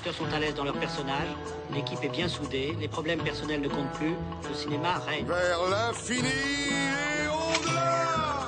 acteurs sont à l'aise dans leur personnage, l'équipe est bien soudée, les problèmes personnels ne comptent plus, le cinéma règne. Vers l'infini et au-delà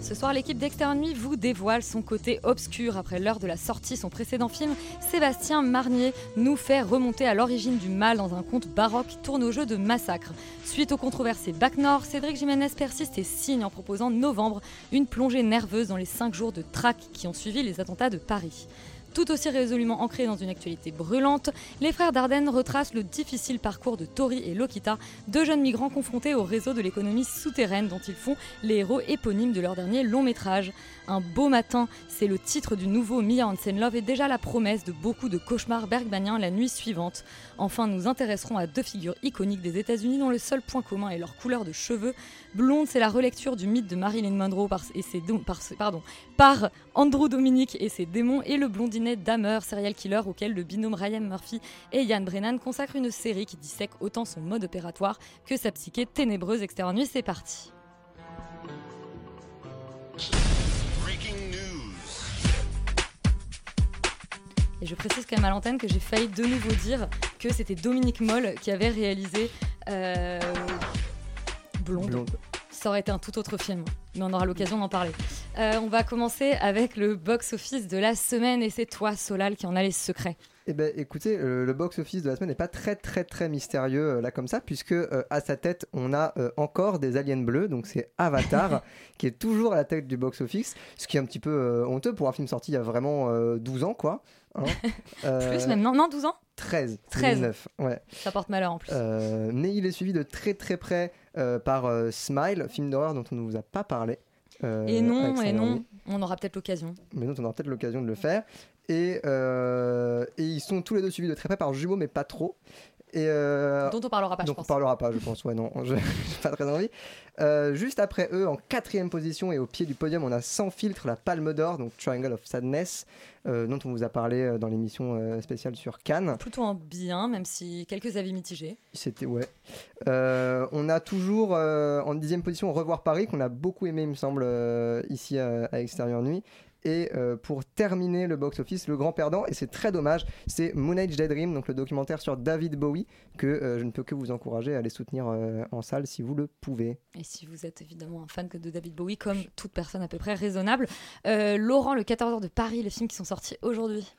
Ce soir, l'équipe d'Externuit vous dévoile son côté obscur. Après l'heure de la sortie de son précédent film, Sébastien Marnier nous fait remonter à l'origine du mal dans un conte baroque qui tourne au jeu de massacre. Suite aux controversées Bac Nord, Cédric Jiménez persiste et signe en proposant Novembre, une plongée nerveuse dans les cinq jours de traque qui ont suivi les attentats de Paris. Tout aussi résolument ancré dans une actualité brûlante, les frères Dardenne retracent le difficile parcours de Tori et Lokita, deux jeunes migrants confrontés au réseau de l'économie souterraine dont ils font les héros éponymes de leur dernier long métrage. Un beau matin, c'est le titre du nouveau Mia Hansen Love et déjà la promesse de beaucoup de cauchemars bergbaniens la nuit suivante. Enfin, nous intéresserons à deux figures iconiques des États-Unis dont le seul point commun est leur couleur de cheveux. Blonde, c'est la relecture du mythe de Marilyn Monroe par Andrew Dominic et ses démons et le blondinet Dahmer, serial killer auquel le binôme Ryan Murphy et Ian Brennan consacrent une série qui dissèque autant son mode opératoire que sa psyché ténébreuse externe. C'est parti. Et je précise quand même à l'antenne que j'ai failli de nouveau dire que c'était Dominique Moll qui avait réalisé euh, Blonde. Blonde. Ça aurait été un tout autre film, mais on aura l'occasion d'en parler. Euh, on va commencer avec le box-office de la semaine et c'est toi, Solal, qui en a les secrets. Eh ben, écoutez, euh, le box-office de la semaine n'est pas très très très mystérieux euh, là comme ça, puisque euh, à sa tête, on a encore des aliens bleus, donc c'est Avatar, qui est toujours à la tête du box-office, ce qui est un petit peu honteux pour un film sorti il y a vraiment euh, 12 ans, quoi. Hein. Euh, Plus même, non, non, 12 ans 13, 13. 2009, ouais. Ça porte malheur en plus. Euh, mais il est suivi de très très près euh, par euh, Smile, film d'horreur dont on ne vous a pas parlé. euh, et non, et non, on aura peut-être l'occasion. mais dont on aura peut-être l'occasion de le faire. Et, euh, et ils sont tous les deux suivis de très près par jumeaux, mais pas trop. Et euh, Dont on parlera pas, je on pense. parlera pas, je pense. Ouais, non, je- pas très envie. Euh, juste après eux, en quatrième position et au pied du podium, on a sans filtre la Palme d'Or, donc Triangle of Sadness, euh, dont on vous a parlé dans l'émission spéciale sur Cannes. Plutôt en bien, même si quelques avis mitigés. C'était ouais. On a toujours en dixième position Revoir Paris qu'on a beaucoup aimé, il me semble, ici à, à Extérieur Nuit. Et euh, pour terminer le box-office, le grand perdant, et c'est très dommage, c'est Moon Age Daydream, donc le documentaire sur David Bowie, que euh, je ne peux que vous encourager à aller soutenir euh, en salle si vous le pouvez. Et si vous êtes évidemment un fan de David Bowie, comme toute personne à peu près raisonnable. Laurent, le 14h de Paris, les films qui sont sortis aujourd'hui.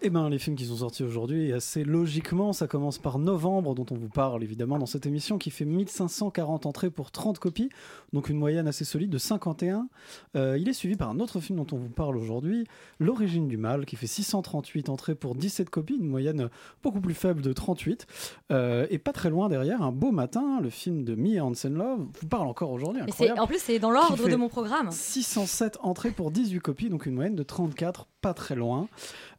Eh ben, les films qui sont sortis aujourd'hui, assez logiquement, ça commence par Novembre, dont on vous parle évidemment dans cette émission, qui fait 1540 entrées pour 30 copies, donc une moyenne assez solide de 51. Euh, il est suivi par un autre film dont on vous parle aujourd'hui, L'origine du mal, qui fait 638 entrées pour 17 copies, une moyenne beaucoup plus faible de 38. Euh, et pas très loin derrière, Un beau matin, le film de Mia Hansen Love, vous parle encore aujourd'hui, en plus, c'est dans l'ordre de mon programme. 607 entrées pour 18 copies, donc une moyenne de 34, pas très loin.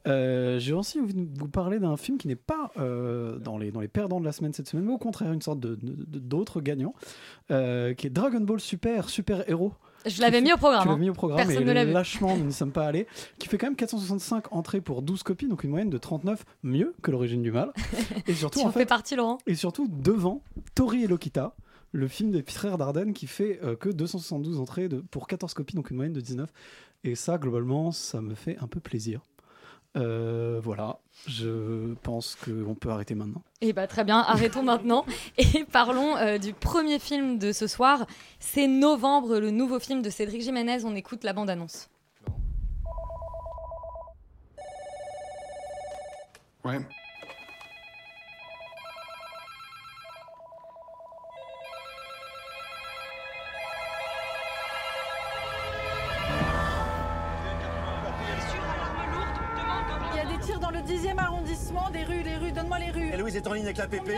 Euh, J'ai aussi envie de vous parler d'un film qui n'est pas euh, dans, les, dans les perdants de la semaine cette semaine, mais au contraire une sorte de- d'autre gagnant, euh, qui est Dragon Ball Super, Super Héros. Je l'avais mis au programme. l'as hein. mis au programme Personne et lâchement nous n'y sommes pas allés, qui fait quand même 465 entrées pour 12 copies, donc une moyenne de 39, mieux que l'origine du mal. Et surtout, Tu en en fait, fais partie, Laurent. et surtout devant Tori et Lokita, le film des frères Dardenne qui fait euh, que 272 entrées de, pour 14 copies, donc une moyenne de 19. Et ça, globalement, ça me fait un peu plaisir. Euh, voilà, je pense qu'on peut arrêter maintenant. Et bah très bien, arrêtons maintenant et parlons euh, du premier film de ce soir. C'est Novembre, le nouveau film de Cédric Jiménez. On écoute la bande-annonce. Ouais. Est en ligne avec la PP.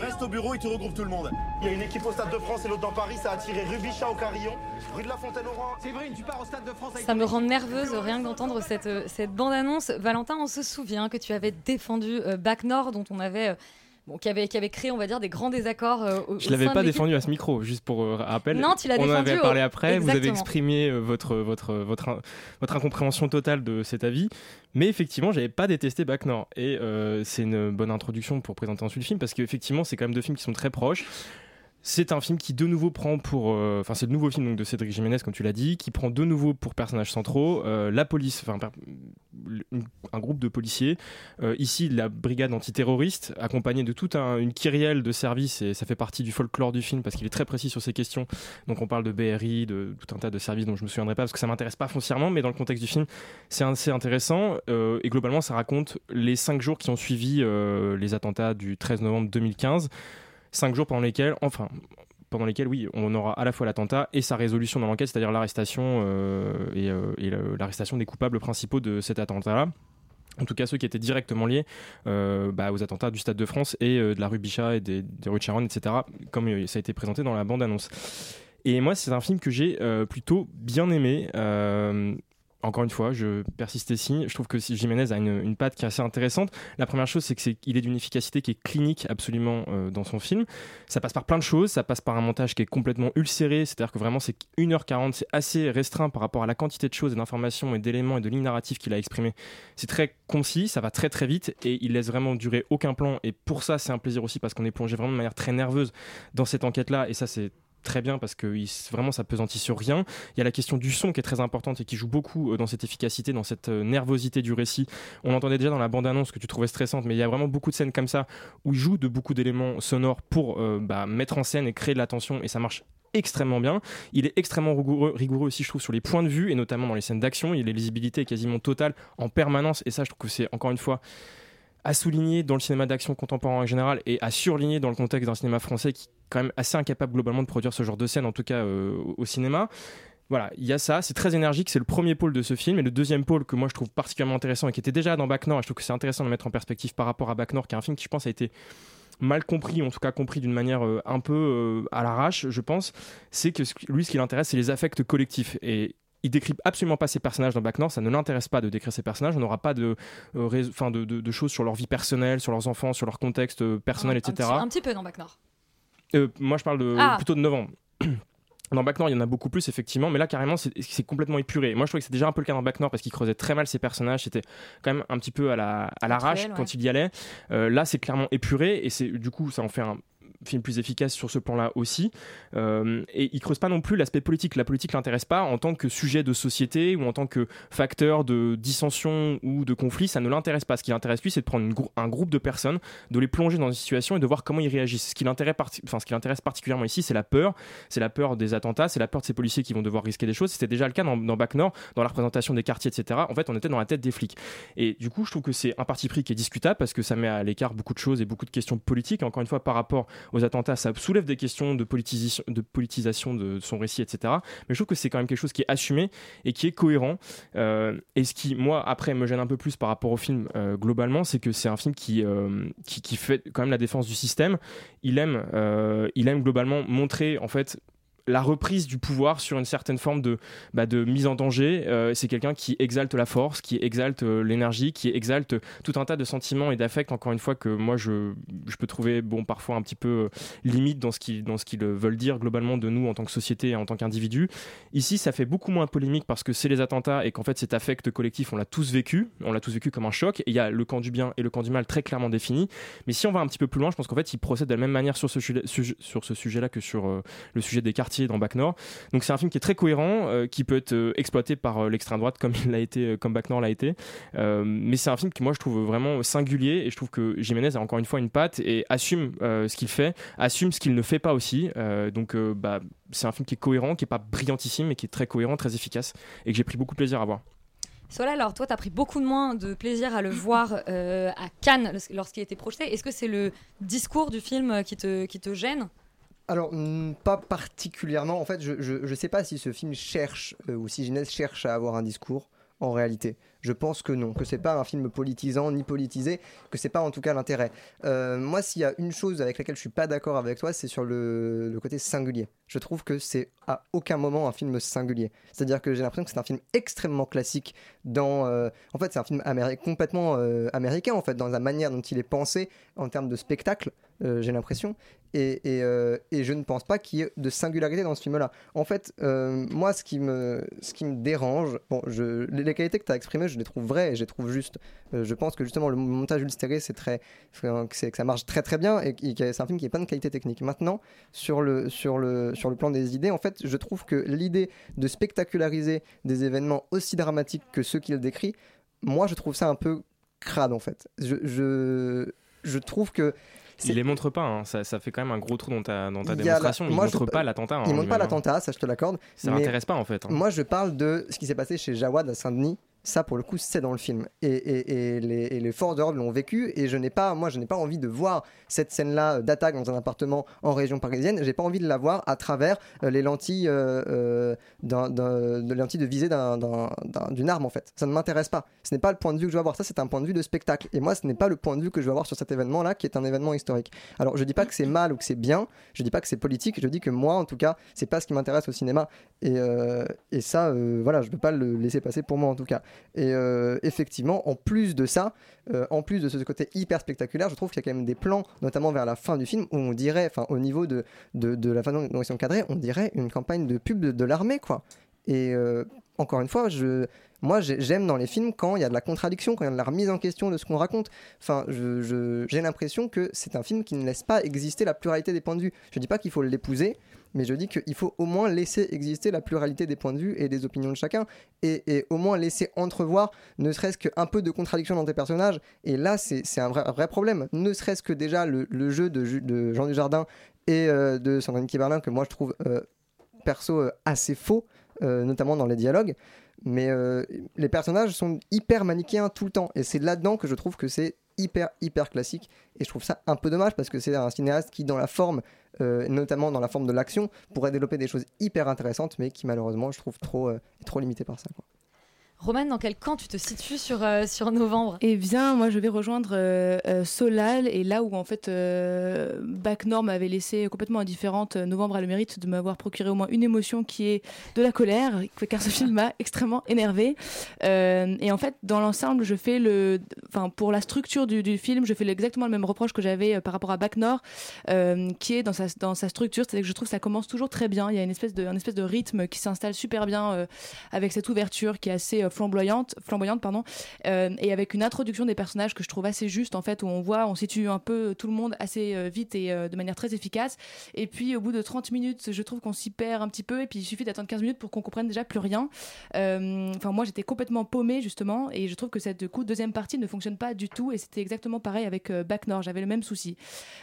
Reste au bureau et tu regroupes tout le monde. Il y a une équipe au Stade de France et l'autre dans Paris. Ça a tiré rue Bichat au Carillon, rue de la Fontaine-Oran. Séverine, tu pars au Stade de France avec Ça me rend nerveuse rien que d'entendre cette, euh, cette bande-annonce. Valentin, on se souvient que tu avais défendu euh, Bac Nord, dont on avait, euh, bon, qui, avait, qui avait créé, on va dire, des grands désaccords. euh, au, Je l'avais pas défendu à ce micro, juste pour euh, rappel. Non, tu l'as On en défendu avait au- parlé après. Vous avez exprimé euh, votre, votre, votre incompréhension totale de cet avis. Mais effectivement, j'avais pas détesté Bac Nord. Et euh, c'est une bonne introduction pour présenter ensuite le film, parce qu'effectivement, c'est quand même deux films qui sont très proches. C'est un film qui de nouveau prend pour, euh, enfin c'est le nouveau film donc, de Cédric Jiménez comme tu l'as dit, qui prend de nouveau pour personnages centraux. Euh, la police, enfin un groupe de policiers, euh, ici la brigade antiterroriste, accompagnée de toute un- une kyrielle de services et ça fait partie du folklore du film parce qu'il est très précis sur ces questions. Donc on parle de BRI, de tout un tas de services dont je me souviendrai pas parce que ça m'intéresse pas foncièrement, mais dans le contexte du film c'est assez intéressant. Et globalement ça raconte les cinq jours qui ont suivi les attentats du 13 novembre 2015 cinq jours pendant lesquels, enfin, pendant lesquels, oui, on aura à la fois l'attentat et sa résolution dans l'enquête, c'est-à-dire l'arrestation euh, et, euh, l'arrestation des coupables principaux de cet attentat-là. En tout cas, ceux qui étaient directement liés euh, bah, aux attentats du Stade de France et de la rue Bichat et des, des rues de Charonne, etc., comme ça a été présenté dans la bande-annonce. Et moi, c'est un film que j'ai plutôt bien aimé. Encore une fois, je persiste ici. Je trouve que Jiménez a une, une patte qui est assez intéressante. La première chose, c'est qu'il est d'une efficacité qui est clinique absolument euh, dans son film. Ça passe par plein de choses. Ça passe par un montage qui est complètement ulcéré. C'est-à-dire que vraiment, c'est 1h40. C'est assez restreint par rapport à la quantité de choses et d'informations et d'éléments et de lignes narratives qu'il a exprimées. C'est très concis. Ça va très très vite et il laisse vraiment durer aucun plan. Et pour ça, c'est un plaisir aussi parce qu'on est plongé vraiment de manière très nerveuse dans cette enquête-là. Et ça, c'est très bien parce que vraiment ça pesantit sur rien. Il y a la question du son qui est très importante et qui joue beaucoup euh, dans cette efficacité, dans cette euh, nervosité du récit. On l'entendait déjà dans la bande-annonce que tu trouvais stressante, mais il y a vraiment beaucoup de scènes comme ça où il joue de beaucoup d'éléments sonores pour euh, bah, mettre en scène et créer de la tension et ça marche extrêmement bien. Il est extrêmement rigoureux, rigoureux aussi, je trouve, sur les points de vue et notamment dans les scènes d'action. Il a lisibilité quasiment totale en permanence et ça, je trouve que c'est encore une fois à souligner dans le cinéma d'action contemporain en général et à surligner dans le contexte d'un cinéma français qui est quand même assez incapable globalement de produire ce genre de scène, en tout cas euh, au- cinéma. Voilà, il y a ça, c'est très énergique, c'est le premier pôle de ce film. Et le deuxième pôle que moi je trouve particulièrement intéressant et qui était déjà dans Bac Nord, je trouve que c'est intéressant de le mettre en perspective par rapport à Bac Nord, qui est un film qui je pense a été mal compris, en tout cas compris d'une manière euh, un peu euh, à l'arrache, je pense, c'est que lui ce qui l'intéresse, c'est les affects collectifs. Il décrit absolument pas ses personnages dans Bac Nord, ça ne l'intéresse pas de décrire ses personnages, on n'aura pas de, euh, enfin, de, de- de choses sur leur vie personnelle, sur leurs enfants, sur leur contexte euh, personnel, Un etc. petit, un petit peu dans Bac Nord. Euh, moi, je parle de, Ah. plutôt de novembre. Dans Bac Nord, il y en a beaucoup plus, effectivement, mais là, carrément, c'est complètement épuré. Moi, je trouvais que c'est déjà un peu le cas dans Bac Nord parce qu'il creusait très mal ses personnages. C'était quand même un petit peu à la- à l'arrache quand ouais. il y allait. Euh, là, c'est clairement épuré et c'est du coup, ça en fait un film plus efficace sur ce plan-là aussi. Euh, et il creuse pas non plus l'aspect politique. La politique l'intéresse pas en tant que sujet de société ou en tant que facteur de dissension ou de conflit. Ça ne l'intéresse pas. Ce qui l'intéresse lui, c'est de prendre un groupe de personnes, de les plonger dans une situation et de voir comment ils réagissent. Ce qui l'intéresse, parti- enfin, ce qui l'intéresse particulièrement ici, c'est la peur. C'est la peur des attentats, c'est la peur de ces policiers qui vont devoir risquer des choses. C'était déjà le cas dans, dans Bac Nord, dans la représentation des quartiers, etc. En fait, on était dans la tête des flics. Et du coup, je trouve que c'est un parti pris qui est discutable parce que ça met à l'écart beaucoup de choses et beaucoup de questions politiques. Encore une fois, par rapport aux attentats, ça soulève des questions de politisation de, son récit, etc. Mais je trouve que c'est quand même quelque chose qui est assumé et qui est cohérent. Euh, et ce qui, moi, après, me gêne un peu plus par rapport au film euh, globalement, c'est que c'est un film qui, euh, qui, fait quand même la défense du système. Il aime globalement montrer, en fait, la reprise du pouvoir sur une certaine forme de, bah, de mise en danger. Euh, c'est quelqu'un qui exalte la force, qui exalte euh, l'énergie, qui exalte tout un tas de sentiments et d'affects, encore une fois, que moi je, je peux trouver bon, parfois un petit peu euh, limite dans ce qu'ils euh, veulent dire globalement de nous en tant que société et en tant qu'individu. Ici, ça fait beaucoup moins polémique parce que c'est les attentats et qu'en fait cet affect collectif, on l'a tous vécu, on l'a tous vécu comme un choc. Il y a le camp du bien et le camp du mal très clairement définis. Mais si on va un petit peu plus loin, je pense qu'en fait, il procède de la même manière sur ce, sur ce sujet-là que sur le sujet des dans Bac Nord. Donc c'est un film qui est très cohérent, euh, qui peut être euh, exploité par euh, l'extrême droite comme il l'a été, comme Bac Nord l'a été. Mais c'est un film qui moi je trouve vraiment singulier et je trouve que Jiménez a encore une fois une patte et assume ce qu'il fait, assume ce qu'il ne fait pas aussi. Donc bah, c'est un film qui est cohérent, qui est pas brillantissime, mais qui est très cohérent, très efficace et que j'ai pris beaucoup de plaisir à voir. Sola, alors toi, tu as pris beaucoup de moins de plaisir à le voir à Cannes lors- lorsqu'il était projeté. Est-ce que c'est le discours du film qui te gêne? Alors, mm, pas particulièrement. En fait, je, je sais pas si ce film cherche, euh, ou si Ginès cherche à avoir un discours. en réalité. Je pense que non, que c'est pas un film politisant ni politisé, que c'est pas en tout cas l'intérêt. Euh, moi, s'il y a une chose avec laquelle je suis pas d'accord avec toi, c'est sur le, le côté singulier. Je trouve que c'est à aucun moment un film singulier. C'est-à-dire que j'ai l'impression que c'est un film extrêmement classique dans. euh, en fait, c'est un film améri- complètement américain en fait dans la manière dont il est pensé en termes de spectacle. Euh, j'ai l'impression. Et, euh, et je ne pense pas qu'il y ait de singularité dans ce film-là. En fait, euh, moi, ce qui me, ce qui me dérange, bon, les, qualités que tu as exprimées, je les trouve vraies je les trouve justes. Je pense que justement, le montage ulstéré, c'est très, c'est- que ça marche très très bien et, et c'est un film qui a plein de qualités techniques. Maintenant, sur le, sur, le, sur le plan des idées, en fait, je trouve que l'idée de spectaculariser des événements aussi dramatiques que ceux qu'il décrit, moi, je trouve ça un peu crade, en fait. Je, je, je trouve que. Il les montre pas, hein. ça, ça fait quand même un gros trou dans ta, dans ta Il la- démonstration. Il moi, je- montre pas l'attentat. hein, Il montre pas l'attentat, ça je te l'accorde. Ça m'intéresse pas en fait. hein. Moi je parle de ce qui s'est passé chez Jawad à Saint-Denis. Ça pour le coup c'est dans le film. Et, les, et forces de l'ordre l'ont vécu et je n'ai pas moi je n'ai pas envie de voir cette scène là d'attaque dans un appartement en région parisienne. J'ai pas envie de la voir à travers euh, les lentilles euh, euh, de lentilles de visée d'un- d'un- d'un- d'une arme en fait. Ça ne m'intéresse pas. Ce n'est pas le point de vue que je veux avoir. Ça c'est un point de vue de spectacle. Et moi ce n'est pas le point de vue que je veux avoir sur cet événement là qui est un événement historique. Alors je dis pas que c'est mal ou que c'est bien. Je dis pas que c'est politique. Je dis que moi en tout cas c'est pas ce qui m'intéresse au cinéma. Et, euh, et ça euh, voilà je peux pas le laisser passer pour moi en tout cas et euh, effectivement en plus de ça euh, en plus de ce côté hyper spectaculaire je trouve qu'il y a quand même des plans notamment vers la fin du film où on dirait enfin au niveau de, de, de la façon dont ils sont cadrés on dirait une campagne de pub de, de l'armée quoi et euh, encore une fois, je, moi j'ai- j'aime dans les films quand il y a de la contradiction, quand il y a de la remise en question de ce qu'on raconte. Enfin, j'ai l'impression que c'est un film qui ne laisse pas exister la pluralité des points de vue. Je dis pas qu'il faut l'épouser, mais je dis qu'il faut au moins laisser exister la pluralité des points de vue et des opinions de chacun, et, au moins laisser entrevoir ne serait-ce qu'un peu de contradiction dans tes personnages. Et là, c'est un vrai, problème. Ne serait-ce que déjà le, jeu de, de Jean Dujardin et euh, de Sandrine Kiberlin, que moi je trouve euh, perso euh, assez faux, notamment dans les dialogues. Mais les personnages sont hyper manichéens tout le temps. Et c'est là-dedans que je trouve que c'est hyper, classique. Et je trouve ça un peu dommage parce que c'est un cinéaste qui, dans la forme, euh, notamment dans la forme de l'action, pourrait développer des choses hyper intéressantes, mais qui malheureusement, je trouve trop, euh, trop limité par ça. quoi. Romane, dans quel camp tu te situes sur, euh, sur novembre? Eh bien, moi, je vais rejoindre euh, euh, Solal. Et là où, en fait, euh, Bac Nord m'avait laissé complètement indifférente, euh, Novembre a le mérite de m'avoir procuré au moins une émotion qui est de la colère, car ce film m'a extrêmement énervé. et en fait, dans l'ensemble, je fais le. Enfin, pour la structure du, du film, je fais exactement le même reproche que j'avais euh, par rapport à Bac Nord, euh, qui est dans sa, dans sa structure. C'est-à-dire que je trouve que ça commence toujours très bien. Il y a une espèce de, un espèce de rythme qui s'installe super bien euh, avec cette ouverture qui est assez euh, flamboyante, flamboyante pardon, euh, et avec une introduction des personnages que je trouve assez juste en fait, où on voit, on situe un peu tout le monde assez euh, vite et euh, de manière très efficace. Et puis au bout de 30 minutes, je trouve qu'on s'y perd un petit peu, et puis il suffit d'attendre 15 minutes pour qu'on comprenne déjà plus rien. Enfin, moi j'étais complètement paumée justement, et je trouve que cette deuxième partie ne fonctionne pas du tout, et c'était exactement pareil avec Bac Nord, j'avais le même souci.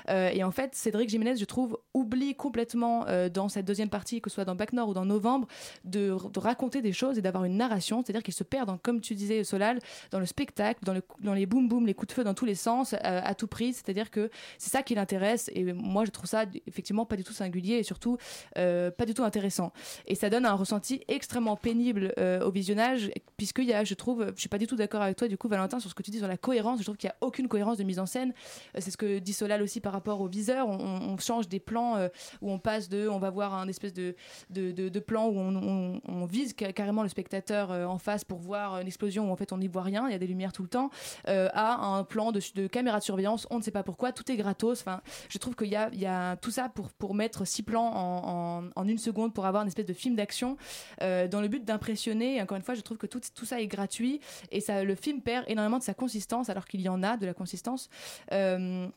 Et en fait, Cédric Jiménez, je trouve, oublie complètement dans cette deuxième partie, que ce soit dans Bac Nord ou dans Novembre, de, de raconter des choses et d'avoir une narration, c'est-à-dire qu'il se perd, dans, comme tu disais, Solal, dans le spectacle, dans, le, dans les boum boum, les coups de feu dans tous les sens, euh, à tout prix, c'est-à-dire que c'est ça qui l'intéresse, et moi je trouve ça effectivement pas du tout singulier et surtout euh, pas du tout intéressant. Et ça donne un ressenti extrêmement pénible euh, au visionnage, puisqu'il y a, je trouve, je suis pas du tout d'accord avec toi, du coup, Valentin, sur ce que tu dis sur la cohérence, je trouve qu'il y a aucune cohérence de mise en scène. C'est ce que dit Solal aussi par rapport au viseur, on, change des plans où on passe de, on va voir un espèce de, de, de, plan où on, vise ca- carrément le spectateur en face pour voir une explosion où en fait on n'y voit rien, il y a des lumières tout le temps, euh, à un plan de, de caméra de surveillance, on ne sait pas pourquoi, tout est gratos. Enfin, je trouve qu'il y a, il y a tout ça pour, pour mettre six plans en, en, une seconde pour avoir une espèce de film d'action euh, dans le but d'impressionner. Encore une fois, je trouve que tout, tout ça est gratuit et ça, le film perd énormément de sa consistance alors qu'il y en a de la consistance. Euh,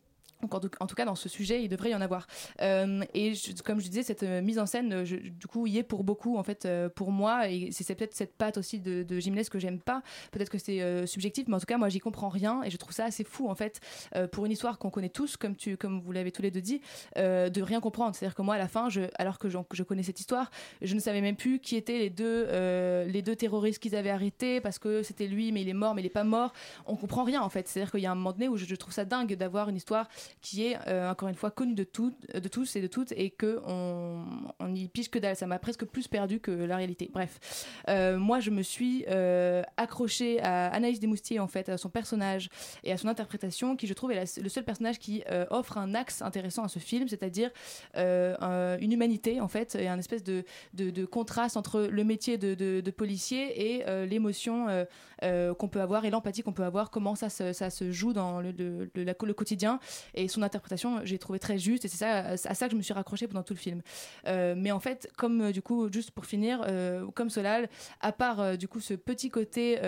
en, tout, cas, dans ce sujet, il devrait y en avoir. Euh, et comme je disais, cette euh, mise en scène, du coup, y est pour beaucoup, en fait, euh, pour moi. Et c'est peut-être cette patte aussi de, de que j'aime pas. Peut-être que c'est subjectif, mais en tout cas, moi, j'y comprends rien. Et je trouve ça assez fou, en fait, pour une histoire qu'on connaît tous, comme, vous l'avez tous les deux dit, de rien comprendre. C'est-à-dire que moi, à la fin, alors que je connais cette histoire, je ne savais même plus qui étaient les deux, terroristes qu'ils avaient arrêtés parce que c'était lui, mais il est mort, mais il est pas mort. On comprend rien, en fait. C'est-à-dire qu'il y a un moment donné où je trouve ça dingue d'avoir une histoire qui est euh, encore une fois connu de, tout, de tous et de toutes et que on, on y pige que dalle. Ça m'a presque plus perdu que la réalité. Bref, Euh, moi je me suis euh, accrochée à Anaïs Desmoustiers en fait, à son personnage et à son interprétation, qui je trouve est le seul personnage qui offre un axe intéressant à ce film, c'est-à-dire un- une humanité en fait et un espèce de, de, contraste entre le métier de, de- policier et l'émotion qu'on peut avoir et l'empathie qu'on peut avoir, comment ça se, ça se joue dans le, le- quotidien son interprétation, j'ai trouvé très juste et c'est ça, à ça que je me suis raccrochée pendant tout le film. Euh, mais en fait, comme euh, du coup, juste pour finir, euh, comme Solal, à part du coup ce petit côté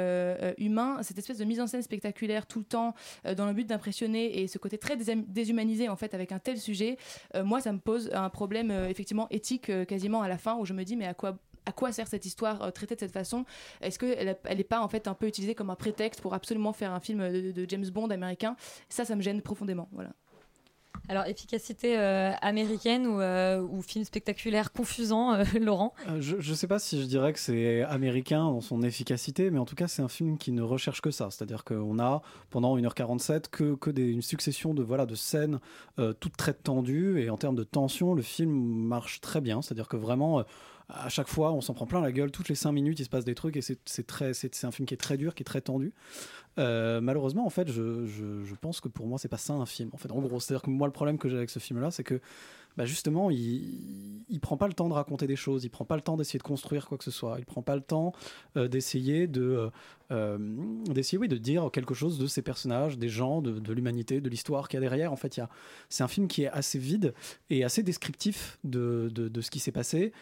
humain, cette espèce de mise en scène spectaculaire tout le temps dans le but d'impressionner et ce côté très déshumanisé en fait avec un tel sujet, moi ça me pose un problème effectivement éthique quasiment à la fin où je me dis mais à quoi à quoi sert cette histoire traitée de cette façon? Est-ce qu'elle n'est pas en fait un peu utilisée comme un prétexte pour absolument faire un film de, de James Bond américain? Ça, ça me gêne profondément. Voilà. Alors, efficacité euh, américaine ou, euh, ou film spectaculaire confusant, euh, Laurent? Je ne sais pas si je dirais que c'est américain dans son efficacité, mais en tout cas, c'est un film qui ne recherche que ça. C'est-à-dire qu'on a, pendant 1h47, que, que une succession de, voilà, de scènes toutes très tendues. Et en termes de tension, le film marche très bien. C'est-à-dire que vraiment, à chaque fois, on s'en prend plein la gueule. Toutes les 5 minutes, il se passe des trucs. Et c'est c'est un film qui est très dur, qui est très tendu. Euh, malheureusement, en fait, je, je- pense que pour moi, c'est pas ça un film. En fait, en gros, c'est-à-dire que moi, le problème que j'ai avec ce film-là, c'est que bah, justement, il, il prend pas le temps de raconter des choses, il prend pas le temps d'essayer de construire quoi que ce soit, il prend pas le temps euh, d'essayer de euh, d'essayer oui de dire quelque chose de ces personnages, des gens, de, l'humanité, de l'histoire qu'il y a derrière. En fait, il c'est un film qui est assez vide et assez descriptif de, de, ce qui s'est passé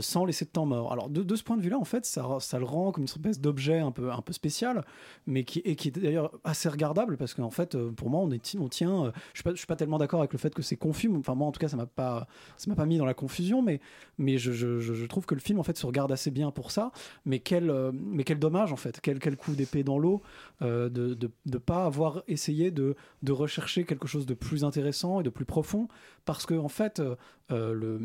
sans laisser de temps mort. Alors de, de ce point de vue-là, en fait, ça, ça le rend comme une espèce d'objet un peu un peu spécial, mais qui et qui est d'ailleurs assez regardable parce qu'en fait, euh, pour moi, on est on tient. euh, je suis pas je suis pas tellement d'accord avec le fait que c'est confus. Enfin moi, en tout cas, ça m'a pas ça m'a pas mis dans la confusion, mais mais je, je, trouve que le film en fait se regarde assez bien pour ça. Mais quel euh, mais quel dommage en fait, quel quel coup d'épée dans l'eau euh, de, de pas avoir essayé de de rechercher quelque chose de plus intéressant et de plus profond parce que en fait le,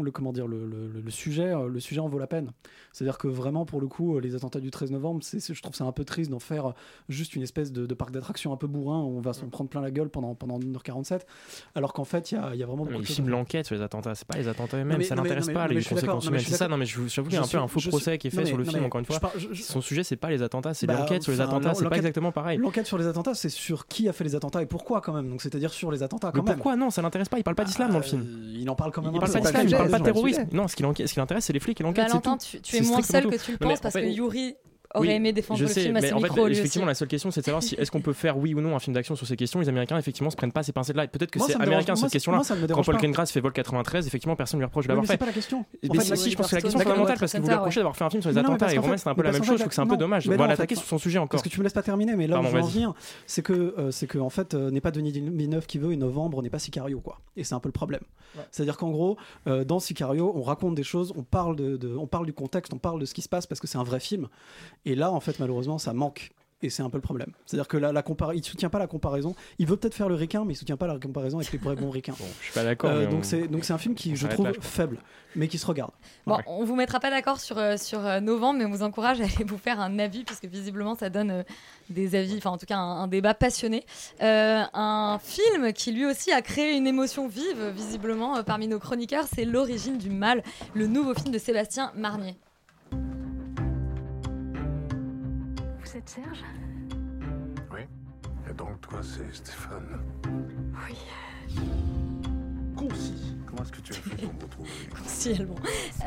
le comment dire le, le, sujet le sujet en vaut la peine c'est à dire que vraiment pour le coup les attentats du 13 novembre c'est je trouve ça un peu triste d'en faire juste une espèce de, de parc d'attractions un peu bourrin où on va s'en prendre plein la gueule pendant pendant 1h47 alors qu'en fait il y a, il y a vraiment Mais beaucoup il de choses filme à faire. l'enquête sur les attentats, c'est pas les attentats eux-mêmes, mais- ça mais- l'intéresse mais- pas mais les conséquences mais humaines. C'est ça, non mais j'avoue qu'il y a un peu un faux procès qui est non, fait mais- sur le non, film, mais encore une fois. Son sujet, c'est pas les attentats, c'est Bah, l'enquête sur les attentats, c'est pas exactement pareil. L'enquête sur les attentats, c'est sur qui a fait les attentats et pourquoi quand même. Donc c'est-à-dire sur les attentats quand Mais même. pourquoi non Ça l'intéresse pas, il parle pas d'islam dans le film. Il en parle quand même. Il parle pas d'islam, il le parle pas de terrorisme. Non, ce qui l'enquête- ce qui l'intéresse, c'est les flics et l'enquête, c'est Valentin, tu, es moins seul que tu le mais penses parce que Yuri aurait Oui, aimé défendre je le sais, film à mais ses en fait, micros, effectivement, aussi. la seule question, c'est de savoir si est-ce qu'on peut faire oui ou non un film d'action sur ces questions. Les Américains, effectivement, se prennent pas ces pincettes-là. Et peut-être que c'est américain cette question-là. Quand Paul. Greengrass fait Vol 93, effectivement, personne lui reproche de l'avoir mais fait. c'est pas la question. Mais si, je pense que la question fondamentale parce que vous lui reprochez d'avoir fait un film sur les attentats et Romain, c'est un peu la même chose. Je trouve que c'est un peu dommage non, en l'attaquer sur son sujet encore. Parce que tu me laisses pas terminer, mais là où je veux en venir, c'est que euh, c'est que en fait euh, n'est pas Denis Villeneuve qui veut et Novembre n'est pas Sicario quoi. Et c'est un peu le problème. C'est-à-dire qu'en gros, euh, dans Sicario, on raconte des choses, on parle de, de- on parle du contexte, on parle de ce qui se passe parce que c'est un vrai film. Et là, en fait, malheureusement, ça manque. Et c'est un peu le problème. C'est-à-dire que la, la compara- il soutient pas la comparaison. Il veut peut-être faire le ricain, mais il soutient pas la comparaison avec les vrais bons ricains. Je suis pas d'accord. Euh, donc on- c'est donc c'est un film qui on je trouve là, je faible, mais qui se regarde. Bon, Ouais. on vous mettra pas d'accord sur, euh, sur euh, novembre, mais on vous encourage à aller vous faire un avis, puisque visiblement ça donne euh, des avis, enfin en tout cas un, un débat passionné. Euh, un film qui lui aussi a créé une émotion vive, visiblement, parmi nos chroniqueurs, c'est L'origine du mal, le nouveau film de Sébastien Marnier. Êtes Serge Oui. Et donc, toi, c'est Stéphane. Oui. Concis. Comment est-ce que tu as fait pour me retrouver Si, elle, bon.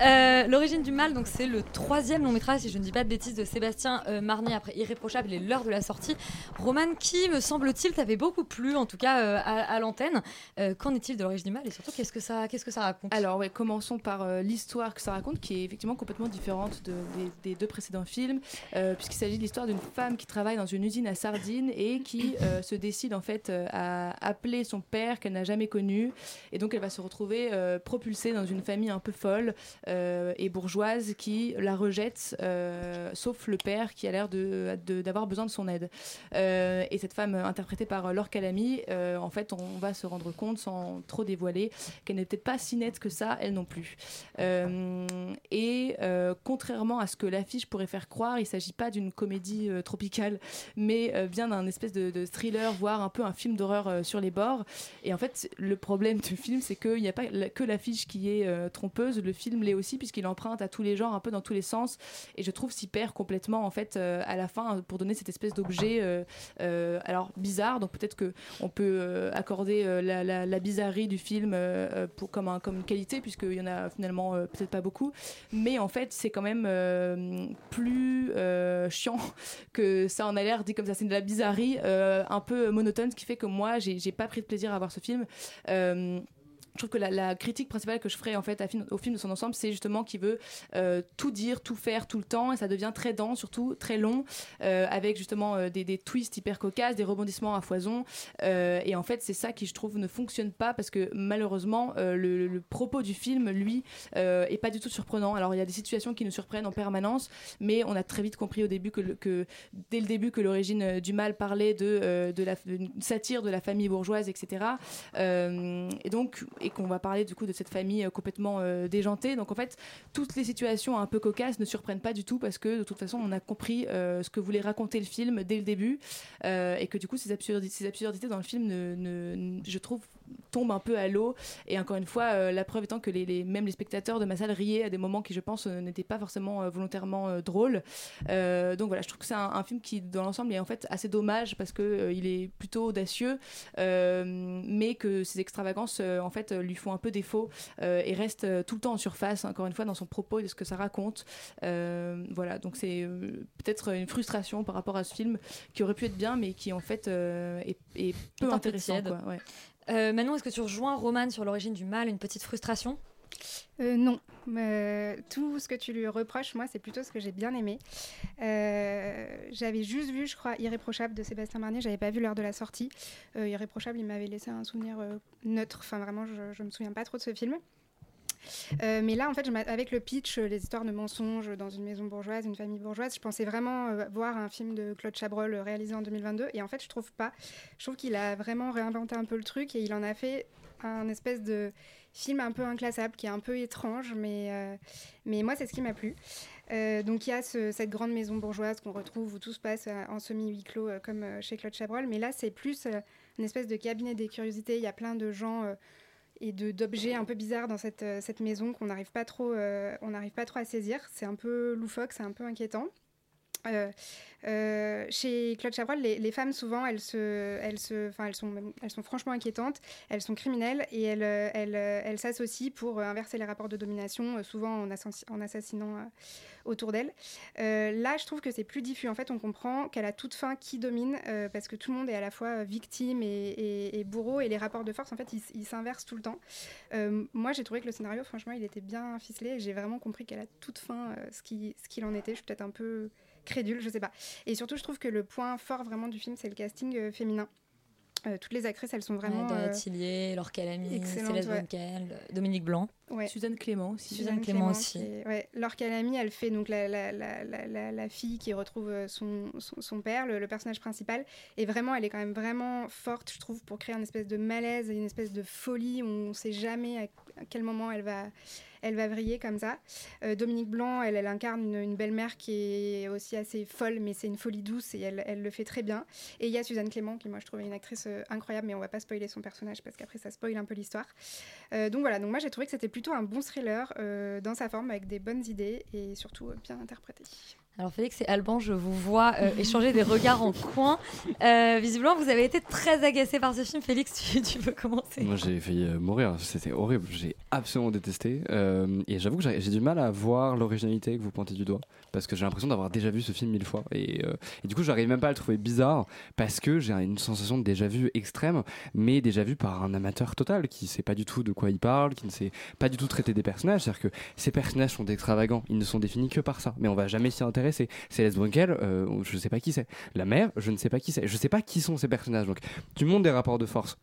Euh, L'origine du mal, donc c'est le troisième long métrage, si je ne dis pas de bêtises, de Sébastien euh, Marnier après Irréprochable et l'heure de la sortie. Roman, qui me semble-t-il t'avait beaucoup plu, en tout cas euh, à, à l'antenne. Euh, Qu'en est-il de l'origine du mal et surtout qu'est-ce que ça, qu'est-ce que ça raconte? Alors, ouais, commençons par euh, l'histoire que ça raconte, qui est effectivement complètement différente de- des, des deux précédents films, euh, puisqu'il s'agit de l'histoire d'une femme qui travaille dans une usine à sardines et qui euh, se décide en fait euh, à appeler son père qu'elle n'a jamais connu. Et donc elle va se retrouver euh, propulsée dans une famille un peu folle euh, et bourgeoise qui la rejette, euh, sauf le père qui a l'air de- de- d'avoir besoin de son aide. Et cette femme interprétée par Laure Calamy, en fait, on va se rendre compte sans trop dévoiler qu'elle n'est peut-être pas si nette que ça, elle non plus. Et contrairement à ce que l'affiche pourrait faire croire, il ne s'agit pas d'une comédie tropicale, mais euh, bien d'un espèce de, thriller, voire un peu un film d'horreur sur les bords. Et en fait, le problème du film, c'est qu'il n'y a pas que l'affiche qui est euh, trompeuse, le film l'est aussi, puisqu'il emprunte à tous les genres, un peu dans tous les sens. Et je trouve s'y perd complètement, en fait, euh, à la fin, pour donner cette espèce d'objet, euh, alors bizarre. Donc peut-être que on peut accorder la, bizarrerie du film pour, comme, un, comme une qualité, puisqu'il y en a finalement peut-être pas beaucoup. Mais en fait, c'est quand même plus chiant que ça en a l'air dit comme ça. C'est de la bizarrerie un peu monotone, ce qui fait que moi, j'ai pas pris de plaisir à voir ce film. Je trouve que la, critique principale que je ferais en fait au film de son ensemble, c'est justement qu'il veut euh, tout dire, tout faire tout le temps, et ça devient très dense, surtout très long, euh, avec justement euh, des, twists hyper cocasses, des rebondissements à foison. Et en fait, c'est ça qui je trouve ne fonctionne pas parce que malheureusement, le, propos du film, lui, est pas du tout surprenant. Alors il y a des situations qui nous surprennent en permanence, mais on a très vite compris au début que, dès le début que l'origine du mal parlait de, de la satire de la famille bourgeoise, etc. Et donc et qu'on va parler du coup de cette famille euh, complètement euh, déjantée. Donc en fait, toutes les situations un peu cocasses ne surprennent pas du tout parce que de toute façon, on a compris euh, ce que voulait raconter le film dès le début et que du coup, ces absurdités, dans le film, je trouve, tombent un peu à l'eau. Et encore une fois, euh, la preuve étant que les, les- même les spectateurs de ma salle riaient à des moments qui, je pense, euh, n'étaient pas forcément euh, volontairement drôles. Donc voilà, je trouve que c'est un, un film qui, dans l'ensemble, est en fait assez dommage parce que il est plutôt audacieux, mais que ses extravagances, en fait, lui font un peu défaut et restent tout le temps en surface, encore une fois, dans son propos et de ce que ça raconte. Voilà, donc c'est peut-être une frustration par rapport à ce film qui aurait pu être bien, mais qui en fait est, est peu Est peu intéressant. tiède. quoi, ouais. Euh, Manon, est-ce que tu rejoins Roman sur l'origine du mal, une petite frustration? Euh, non, Euh, tout ce que tu lui reproches, moi, c'est plutôt ce que j'ai bien aimé. Euh, j'avais juste vu, je crois, Irréprochable de Sébastien Marnier. J'avais pas vu l'heure de la sortie. Euh, Irréprochable, il m'avait laissé un souvenir neutre. Enfin, vraiment, je, je me souviens pas trop de ce film. Euh, mais là, en fait, avec le pitch, euh, les histoires de mensonges dans une maison bourgeoise, une famille bourgeoise, je pensais vraiment euh, voir un film de Claude Chabrol réalisé en 2022. Et en fait, je trouve pas. Je trouve qu'il a vraiment réinventé un peu le truc et il en a fait un espèce de film un peu inclassable, qui est un peu étrange, mais, mais moi, c'est ce qui m'a plu. Donc, il y a ce- cette grande maison bourgeoise qu'on retrouve où tout se passe en semi-huis clos, comme chez Claude Chabrol. Mais là, c'est plus une espèce de cabinet des curiosités. Il y a plein de gens et de- d'objets un peu bizarres dans cette, euh, maison qu'on n'arrive pas, trop, euh, on n'arrive pas trop à saisir. C'est un peu loufoque, c'est un peu inquiétant. Euh, euh, chez Claude Chabrol, les, femmes souvent, elles se, elles se, elles sont, elles sont franchement inquiétantes. Elles sont criminelles et elles, euh, elles, elles s'associent pour inverser les rapports de domination, souvent en, assassi- en assassinant autour d'elles. Là, je trouve que c'est plus diffus. En fait, on comprend qu'à la toute fin, qui domine, parce que tout le monde est à la fois victime et, bourreau, et les rapports de force, en fait, ils, s'inversent tout le temps. Moi, j'ai trouvé que le scénario, franchement, il était bien ficelé. J'ai vraiment compris qu'à la toute fin, ce qui- ce qu'il en était. Je suis peut-être un peu crédule, je sais pas. Et surtout, je trouve que le point fort vraiment du film, c'est le casting euh, féminin. Euh, toutes les actrices, elles sont vraiment. Ouais, euh, Laure Calamy, Céleste ouais. Dominique Blanc. Ouais. Suzanne Clément aussi. Suzanne Clément aussi. qui est- ouais. Laure Calamy, elle fait donc la, la, la, la, la- la fille qui retrouve son, son, son père, le, le personnage principal. Et vraiment, elle est quand même vraiment forte, je trouve, pour créer une espèce de malaise, une espèce de folie où on ne sait jamais à quel moment elle va, elle va vriller comme ça. Euh, Dominique Blanc, elle, elle incarne une, belle-mère qui est aussi assez folle, mais c'est une folie douce et elle, elle le fait très bien. Et il y a Suzanne Clément, qui moi je trouvais une actrice euh, incroyable, mais on va pas spoiler son personnage parce qu'après ça spoil un peu l'histoire. Euh, donc voilà, donc moi j'ai trouvé que c'était plutôt un bon thriller dans sa forme, avec des bonnes idées et surtout bien interprété. Alors Félix et Alban, je vous vois euh, échanger des regards en coin. Euh, visiblement, vous avez été très agacé par ce film. Félix, tu, tu veux commencer Moi j'ai failli euh, mourir, c'était horrible, j'ai absolument détesté. Et j'avoue que j'ai du mal à voir l'originalité que vous pointez du doigt, parce que j'ai l'impression d'avoir déjà vu ce film mille fois. Et, et du coup j'arrive même pas à le trouver bizarre, parce que j'ai une sensation de déjà vu extrême, mais déjà vu par un amateur total, qui sait pas du tout de quoi il parle, qui ne sait pas du tout traiter des personnages. C'est-à-dire que ces personnages sont extravagants, ils ne sont définis que par ça, mais on va jamais s'y intéresser. Céleste Brunkel, euh, je sais pas qui c'est. La mère, je ne sais pas qui c'est. Je sais pas qui sont ces personnages. Donc tu montes des rapports de force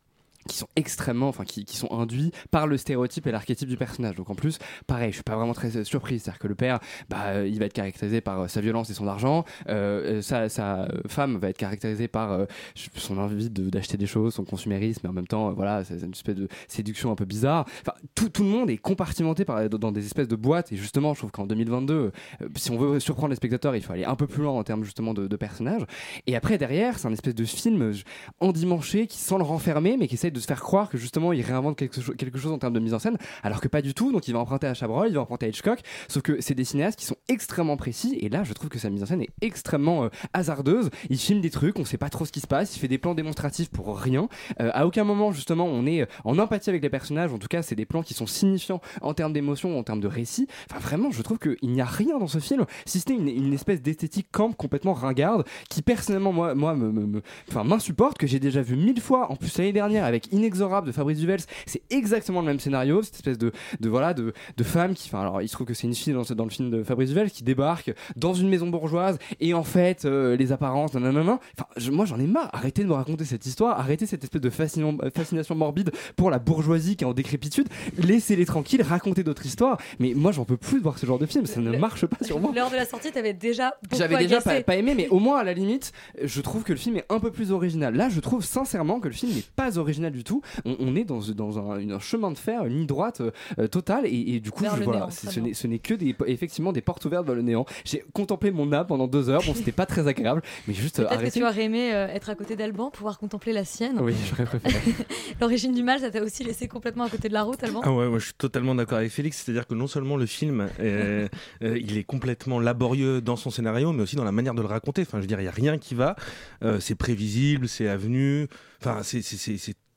qui sont extrêmement, enfin qui, qui sont induits par le stéréotype et l'archétype du personnage. Donc en plus, pareil, je suis pas vraiment très euh, surpris, c'est-à-dire que le père, bah, euh, il va être caractérisé par euh, sa violence et son argent, sa, sa femme va être caractérisée par son envie d'acheter des choses, son consumérisme, mais en même temps, voilà, c'est une espèce de séduction un peu bizarre. Enfin, tout, tout le monde est compartimenté par, dans des espèces de boîtes, et justement, je trouve qu'en 2022, euh, si on veut surprendre les spectateurs, il faut aller un peu plus loin en termes justement de, de personnages. Et après, derrière, c'est un espèce de film endimanché qui sent le renfermer, mais qui de se faire croire que justement il réinvente quelque, cho- quelque chose en termes de mise en scène, alors que pas du tout. Donc il va emprunter à Chabrol, il va emprunter à Hitchcock, sauf que c'est des cinéastes qui sont extrêmement précis. Et là, je trouve que sa mise en scène est extrêmement euh, hasardeuse. Il filme des trucs, on sait pas trop ce qui se passe, il fait des plans démonstratifs pour rien. Euh, à aucun moment, justement, on est euh, en empathie avec les personnages. En tout cas, c'est des plans qui sont signifiants en termes d'émotion, en termes de récit. Enfin, vraiment, je trouve qu'il n'y a rien dans ce film, si ce n'est une, espèce d'esthétique camp complètement ringarde, qui personnellement, moi, moi me, me- m'insupporte, que j'ai déjà vu mille fois. En plus, l'année dernière, avec Inexorable de Fabrice Duvels, c'est exactement le même scénario, cette espèce de, de voilà, de, de femme qui, enfin, alors, il se trouve que c'est une fille dans, le film de Fabrice Duvels qui débarque dans une maison bourgeoise et en fait, euh, les apparences, nanana. Enfin, je- moi, j'en ai marre. Arrêtez de me raconter cette histoire, arrêtez cette espèce de fascination, fascination morbide pour la bourgeoisie qui est en décrépitude. Laissez-les tranquilles, racontez d'autres histoires. Mais moi, j'en peux plus de voir ce genre de film, ça ne marche pas sur moi. L'heure de la sortie, t'avais déjà J'avais déjà pas aimé, mais au moins à la limite, je trouve que le film est un peu plus original. Là, je trouve sincèrement que le film n'est pas original du tout. On, on est dans, dans un, chemin de fer, une ligne droite euh, euh, totale, et, et du coup, je- voilà, néant, ce n'est que des, effectivement des portes ouvertes vers le néant. J'ai contemplé mon âme pendant deux heures. Bon, c'était pas très agréable, mais juste euh, Peut-être que tu aurais aimé euh, être à côté d'Alban, pouvoir contempler la sienne. Oui, j'aurais préféré. L'origine du mal, ça t'a aussi laissé complètement à côté de la route, Alban? Ah ouais, moi je suis totalement d'accord avec Félix, c'est-à-dire que non seulement le film, euh, euh, il est complètement laborieux dans son scénario, mais aussi dans la manière de le raconter. Enfin, je veux dire, il n'y a rien qui va. Euh, c'est prévisible, c'est avenu. Enfin, c'est-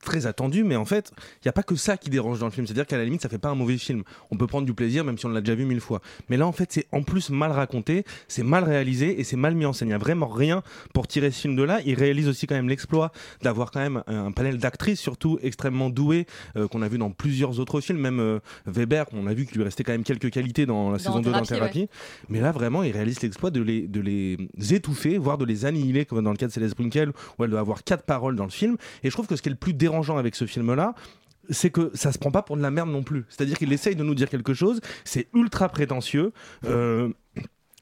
très attendu, mais en fait, il n'y a pas que ça qui dérange dans le film. C'est-à-dire qu'à la limite, ça fait pas un mauvais film. On peut prendre du plaisir, même si on l'a déjà vu mille fois. Mais là, en fait, c'est en plus mal raconté, c'est mal réalisé et c'est mal mis en scène. Il n'y a vraiment rien pour tirer ce film de là. Il réalise aussi quand même l'exploit d'avoir quand même un, panel d'actrices, surtout extrêmement douées, euh, qu'on a vu dans plusieurs autres films. Même euh, Weber, on a vu qu'il lui restait quand même quelques qualités dans la Dans saison 2 Thérapie, d'Inthérapie. ouais. Mais là, vraiment, il réalise l'exploit de les, de les étouffer, voire de les annihiler, comme dans le cas de Céleste Brunkel, où elle doit avoir quatre paroles dans le film. Et je trouve que ce qui est le plus dérangeant avec ce film-là, c'est que ça se prend pas pour de la merde non plus. C'est-à-dire qu'il essaye de nous dire quelque chose, c'est ultra prétentieux. euh,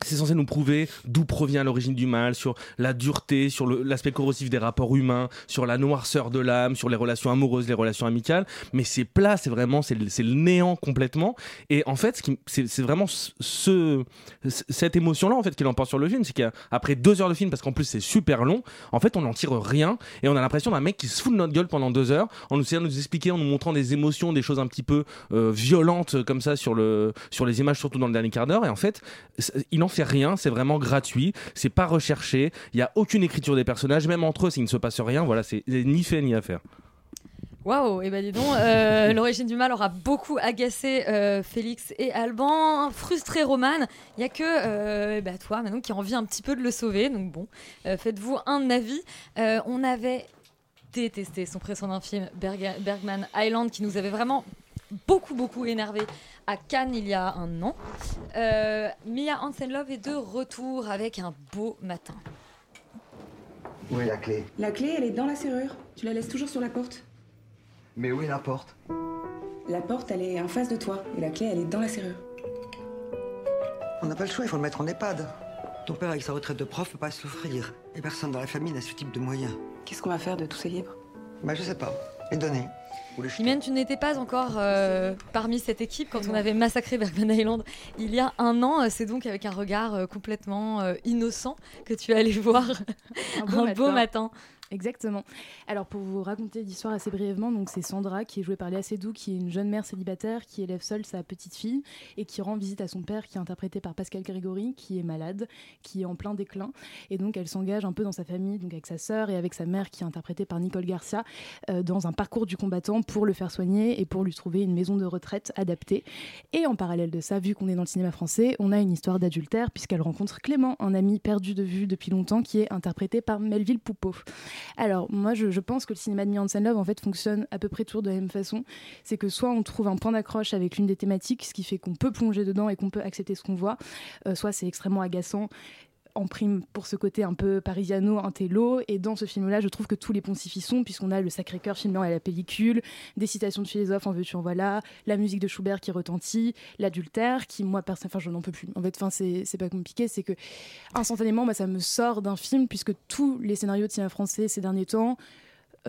c'est censé nous prouver d'où provient l'origine du mal, sur la dureté, sur l'aspect corrosif des rapports humains, sur la noirceur de l'âme, sur les relations amoureuses, les relations amicales. Mais c'est plat, c'est vraiment, c'est le, le néant complètement. Et en fait, c'est vraiment ce, ce- cette émotion-là en fait qui l'emporte sur le film, c'est qu'après deux heures de film, parce qu'en plus c'est super long, en fait on n'en tire rien et on a l'impression d'un mec qui se fout de notre gueule pendant deux heures en nous essayant de nous expliquer, en nous montrant des émotions, des choses un petit peu euh, violentes comme ça sur le sur les images, surtout dans le dernier quart d'heure. Et en fait, il n'en fait rien, c'est vraiment gratuit, c'est pas recherché, il y a aucune écriture des personnages, même entre eux, s'il ne se passe rien, voilà, c'est ni fait ni à faire. Waouh, et ben dis donc, euh, l'origine du mal aura beaucoup agacé euh, Félix et Alban, frustré Roman. Il y a que euh, bah, toi maintenant qui a envie un petit peu de le sauver. Donc bon, faites-vous un avis. On avait détesté son précédent film Bergman Island qui nous avait vraiment beaucoup beaucoup énervé à Cannes il y a un an. Euh, Mia Hansen-Love est de retour avec un beau matin. Où est la clé La clé, elle est dans la serrure. Tu la laisses toujours sur la porte. Mais où est la porte La porte, elle est en face de toi. Et la clé, elle est dans la serrure. On n'a pas le choix, il faut le mettre en EHPAD. Ton père, avec sa retraite de prof, peut pas souffrir. Et personne dans la famille n'a ce type de moyens. Qu'est-ce qu'on va faire de tous ces livres? Bah, je sais pas. Les donner. Chimène, tu n'étais pas encore euh, parmi cette équipe quand on avait massacré Bergman Island il y a un an. C'est donc avec un regard euh, complètement euh, innocent que tu es allé voir un beau, matin. Exactement. Alors pour vous raconter l'histoire assez brièvement, donc c'est Sandra qui est jouée par Léa Seydoux, qui est une jeune mère célibataire qui élève seule sa petite fille et qui rend visite à son père qui est interprété par Pascal Grégory, qui est malade, qui est en plein déclin et donc elle s'engage un peu dans sa famille, donc avec sa sœur et avec sa mère qui est interprétée par Nicole Garcia, euh, dans un parcours du combattant pour le faire soigner et pour lui trouver une maison de retraite adaptée. Et en parallèle de ça, vu qu'on est dans le cinéma français, on a une histoire d'adultère puisqu'elle rencontre Clément, un ami perdu de vue depuis longtemps qui est interprété par Melville Poupeau. Alors, moi, je, pense que le cinéma de Hansen Love, en fait, fonctionne à peu près toujours de la même façon. C'est que soit on trouve un point d'accroche avec l'une des thématiques, ce qui fait qu'on peut plonger dedans et qu'on peut accepter ce qu'on voit, euh, soit c'est extrêmement agaçant. En prime pour ce côté un peu parisiano, intello. Et dans ce film-là, je trouve que tous les poncifs y sont, puisqu'on a le Sacré-Cœur filmé à la pellicule, des citations de philosophes en veux-tu en voilà, la musique de Schubert qui retentit, l'adultère, qui, moi, personne, enfin, je n'en peux plus. En fait, enfin, c'est pas compliqué, c'est que instantanément, moi, ça me sort d'un film, puisque tous les scénarios de cinéma français ces derniers temps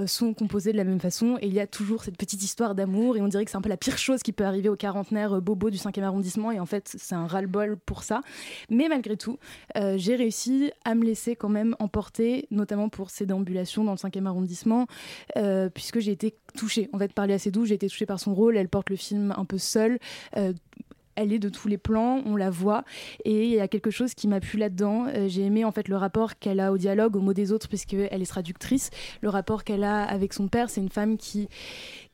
sont composés de la même façon. Et il y a toujours cette petite histoire d'amour. Et on dirait que c'est un peu la pire chose qui peut arriver aux quarantenaires euh, bobos du 5e arrondissement. Et en fait c'est un ras-le-bol pour ça. Mais malgré tout euh, j'ai réussi à me laisser quand même emporter notamment pour ces déambulations dans le 5e arrondissement euh, puisque j'ai été touchée. En fait par Léa Seydoux j'ai été touchée par son rôle. Elle porte le film un peu seule euh, elle est de tous les plans, on la voit, et il y a quelque chose qui m'a plu là-dedans. Euh, J'ai aimé en fait le rapport qu'elle a au dialogue, au mot des autres, puisqu'elle est traductrice. Le rapport qu'elle a avec son père, c'est une femme qui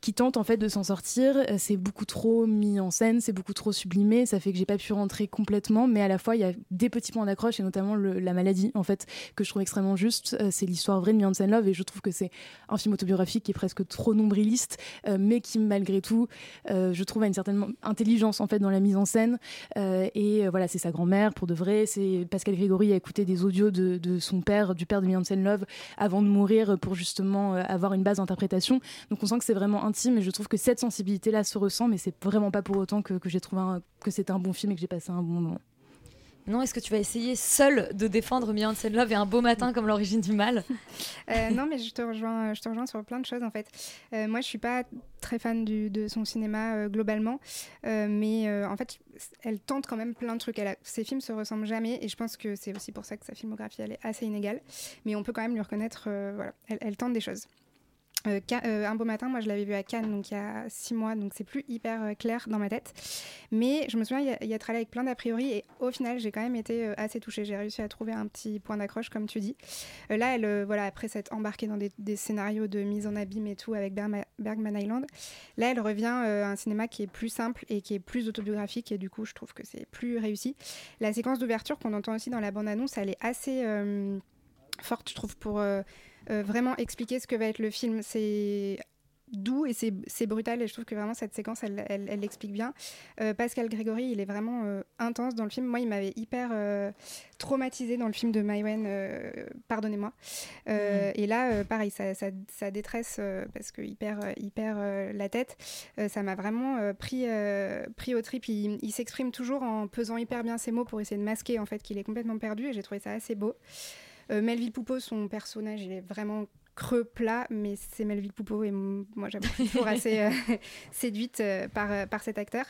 qui tente en fait de s'en sortir. Euh, C'est beaucoup trop mis en scène, c'est beaucoup trop sublimé, ça fait que j'ai pas pu rentrer complètement, mais à la fois il y a des petits points d'accroche et notamment la maladie en fait que je trouve extrêmement juste. Euh, C'est l'histoire vraie de Miansen Love et je trouve que c'est un film autobiographique qui est presque trop nombriliste, euh, mais qui malgré tout, je trouve a une certaine intelligence en fait dans la mise en scène. Et voilà, c'est sa grand-mère pour de vrai. C'est Pascal Grégory a écouté des audios de, son père, du père de Miansen Love, avant de mourir pour justement avoir une base d'interprétation. Donc on sent que c'est vraiment intime et je trouve que cette sensibilité-là se ressent, mais c'est vraiment pas pour autant que, que j'ai trouvé un- que c'était un bon film et que j'ai passé un bon moment. Non, est-ce que tu vas essayer seul de défendre Beyoncé Love et un beau matin comme l'origine du mal? Euh, non, mais je te rejoins, je te rejoins sur plein de choses en fait. Euh, moi, je suis pas très fan du- de son cinéma euh, globalement, euh, mais euh, en fait, elle tente quand même plein de trucs. Elle a- ses films se ressemblent jamais, et je pense que c'est aussi pour ça que sa filmographie elle est assez inégale. Mais on peut quand même lui reconnaître, euh, voilà, elle, elle tente des choses. Euh, euh, un beau matin, moi je l'avais vu à Cannes, donc il y a six mois, donc c'est plus hyper euh, clair dans ma tête. Mais je me souviens y, être allée avec plein d'a priori, et au final j'ai quand même été assez touchée. J'ai réussi à trouver un petit point d'accroche, comme tu dis. Là, elle, voilà, après s'être embarquée dans des, scénarios de mise en abîme et tout avec Bergman Island, là elle revient à un cinéma qui est plus simple et qui est plus autobiographique, et du coup je trouve que c'est plus réussi. La séquence d'ouverture qu'on entend aussi dans la bande-annonce, elle est assez forte, je trouve, pour euh, vraiment expliquer ce que va être le film. C'est doux et c'est brutal et je trouve que vraiment cette séquence elle, l'explique bien. Euh, Pascal Grégory il est vraiment euh, intense dans le film. Moi il m'avait hyper euh, traumatisé dans le film de Maïwen pardonnez-moi. Euh, et là pareil sa, sa- sa détresse parce qu'il perd, il perd euh, la tête. Ça m'a vraiment pris, pris au trip. Il, il s'exprime toujours en pesant hyper bien ses mots pour essayer de masquer en fait qu'il est complètement perdu et j'ai trouvé ça assez beau Melville Poupeau, son personnage, il est vraiment creux plat, mais c'est Melville Poupeau et moi j'avoue toujours assez euh, séduite euh, par, euh, par cet acteur.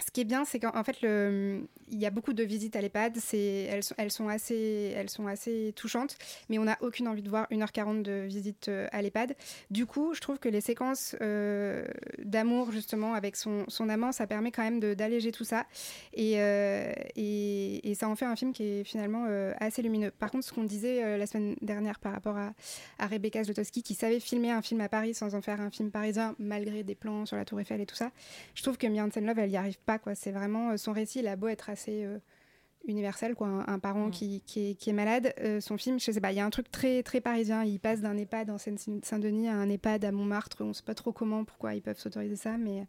Ce qui est bien, c'est qu'en en fait, il y a beaucoup de visites à l'EHPAD. Elles, sont- assez, touchantes, mais on n'a aucune envie de voir 1h40 de visite euh, à l'EHPAD. Du coup, je trouve que les séquences euh, d'amour, justement, avec son, amant, ça permet quand même d'alléger tout ça. Et, euh, et, ça en fait un film qui est finalement assez lumineux. Par contre, ce qu'on disait la semaine dernière par rapport à, à Rebecca Zlotowski, qui savait filmer un film à Paris sans en faire un film parisien, malgré des plans sur la Tour Eiffel et tout ça, je trouve que Miansen Love, elle n'y arrive pas. quoi. C'est vraiment euh, son récit, il a beau être assez euh, universel, quoi. Un, un parent qui, qui, est, qui est malade, euh, son film, je sais pas, il y a un truc très, très parisien. Il passe d'un EHPAD en Seine-Saint-Denis à un EHPAD à Montmartre. On sait pas trop comment, pourquoi ils peuvent s'autoriser ça, mais.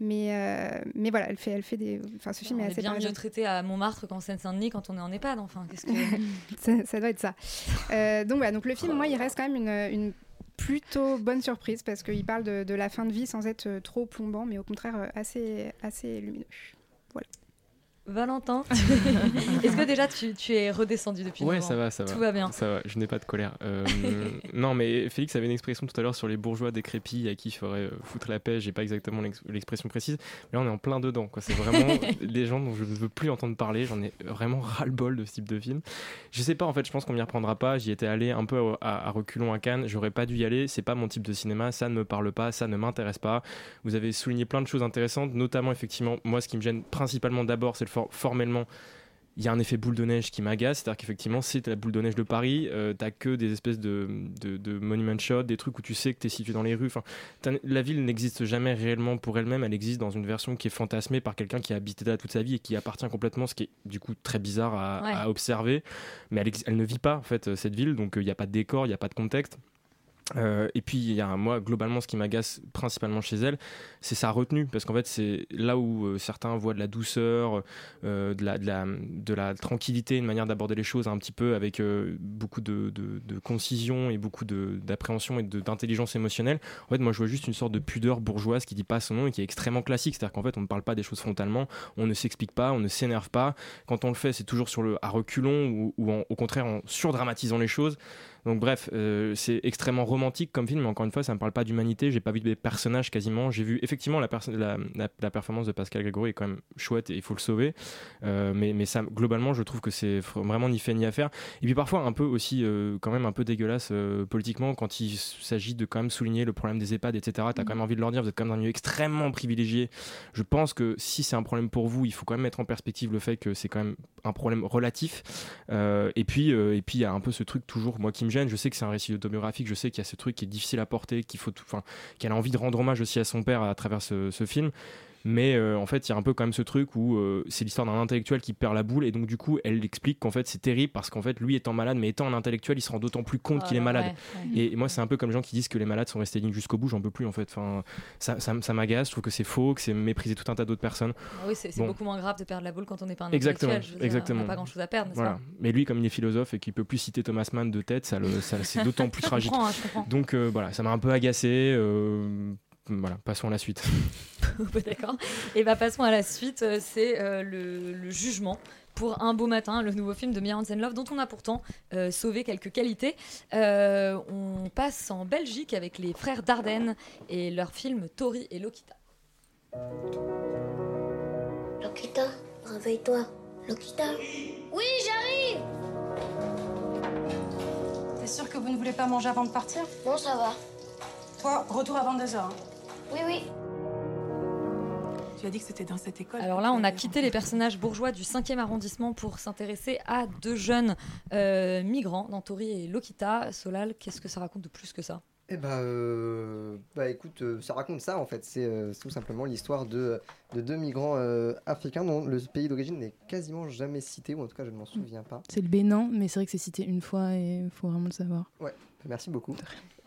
Mais, euh, mais voilà, elle fait, elle fait des. Enfin, ce film On est est assez bien parisien. mieux traité à Montmartre qu'en Seine-Saint-Denis quand on est en EHPAD. Enfin, qu'est-ce que. ça, ça doit être ça. Euh, donc voilà, donc le film, moi, il reste quand même une, une plutôt bonne surprise parce qu'il parle de, la fin de vie sans être trop plombant, mais au contraire euh, assez, assez lumineux. Voilà. Valentin, est-ce que déjà tu, tu es redescendu depuis Ouais, ça va, ça va. Tout va bien. Ça va, je n'ai pas de colère. Euh, non, mais Félix avait une expression tout à l'heure sur les bourgeois décrépits à qui il faudrait euh, foutre la paix. J'ai pas exactement l'ex- l'expression précise, mais là on est en plein dedans. C'est vraiment des gens dont je ne veux plus entendre parler. J'en ai vraiment ras-le-bol de ce type de film. Je sais pas, en fait, je pense qu'on m'y reprendra pas. J'y étais allé un peu à, à reculons à Cannes. J'aurais pas dû y aller. C'est pas mon type de cinéma. Ça ne me parle pas. Ça ne m'intéresse pas. Vous avez souligné plein de choses intéressantes, notamment effectivement, moi, ce qui me gêne principalement d'abord, c'est le for- formellement il y a un effet boule de neige qui m'agace, c'est-à-dire qu'effectivement, c'est la boule de neige de Paris, euh, t'as que des espèces de, de, de monument shots, des trucs où tu sais que t'es situé dans les rues. Enfin, la ville n'existe jamais réellement pour elle-même, elle existe dans une version qui est fantasmée par quelqu'un qui a habité là toute sa vie et qui appartient complètement, ce qui est du coup très bizarre à, Ouais. à observer. Mais elle, ne vit pas en fait euh, cette ville, donc il n'y a pas de décor, il n'y a pas de contexte. Euh, et puis, il y a moi, globalement, ce qui m'agace principalement chez elle, c'est sa retenue. Parce qu'en fait, c'est là où euh, certains voient de la douceur, euh, de, la, tranquillité, une manière d'aborder les choses un petit peu avec beaucoup de, concision et beaucoup d'appréhension et d'intelligence émotionnelle. En fait, moi, je vois juste une sorte de pudeur bourgeoise qui dit pas son nom et qui est extrêmement classique. C'est-à-dire qu'en fait, on ne parle pas des choses frontalement, on ne s'explique pas, on ne s'énerve pas. Quand on le fait, c'est toujours sur le à reculons ou, au contraire en surdramatisant les choses. Donc bref, euh, c'est extrêmement romantique comme film, mais encore une fois, ça ne me parle pas d'humanité. J'ai pas vu des personnages quasiment. J'ai vu effectivement la, perso- la, la- la performance de Pascal Grégory est quand même chouette et il faut le sauver. Euh, mais mais ça, globalement, je trouve que c'est vraiment ni fait ni à faire. Et puis parfois un peu aussi, euh, quand même un peu dégueulasse politiquement quand il s'agit de quand même souligner le problème des EHPAD, etc. T'as quand même envie de leur dire, vous êtes quand même dans un milieu extrêmement privilégié. Je pense que si c'est un problème pour vous, il faut quand même mettre en perspective le fait que c'est quand même un problème relatif. Et puis, et puis il y a un peu ce truc toujours, moi qui me Je sais que c'est un récit autobiographique. Je sais qu'il y a ce truc qui est difficile à porter, qu'il faut, enfin, qu'elle a envie de rendre hommage aussi à son père à travers ce film. Mais euh, en fait, il y a un peu quand même ce truc où euh, c'est l'histoire d'un intellectuel qui perd la boule et donc du coup, elle explique qu'en fait c'est terrible parce qu'en fait, lui étant malade, mais étant un intellectuel, il se rend d'autant plus compte Oh qu'il est là, malade. ouais, ouais. Et moi, c'est un peu comme les gens qui disent que les malades sont restés dignes jusqu'au bout. J'en peux plus en fait. Enfin, ça, ça, ça m'agace. Je trouve que c'est faux, que c'est mépriser tout un tas d'autres personnes. Ah oui, c'est Bon. beaucoup moins grave de perdre la boule quand on n'est pas un Exactement, intellectuel. Veux dire, exactement. On n'a pas grand chose à perdre, Voilà. Mais lui, comme il est philosophe et qu'il peut plus citer Thomas Mann de tête, ça, ça- c'est d'autant plus tragique. hein. Donc euh, voilà, ça m'a un peu agacé. Voilà, passons à la suite. Ouais, D'accord. Et bah passons à la suite. euh, C'est euh, le, le jugement pour Un beau matin, le nouveau film de Mia Hansen-Love dont on a pourtant euh, sauvé quelques qualités. Euh, on passe en Belgique avec les frères Dardenne et leur film Tori et Lokita. Lokita, réveille-toi. Lokita Oui, j'arrive T'es sûr que vous ne voulez pas manger avant de partir? Bon, ça va. Toi, retour à 22h. Oui, oui. Tu as dit que c'était dans cette école. Alors là, on a quitté les personnages bourgeois du 5e arrondissement pour s'intéresser à deux jeunes euh, migrants dans Tori et Lokita. Solal, qu'est-ce que ça raconte de plus que ça? Eh bah, euh, bah écoute, euh, ça raconte ça en fait. C'est euh, tout simplement l'histoire de, de deux migrants euh, africains dont le pays d'origine n'est quasiment jamais cité, ou en tout cas je ne m'en souviens pas. C'est le Bénin, mais c'est vrai que c'est cité une fois et il faut vraiment le savoir. Ouais, merci beaucoup.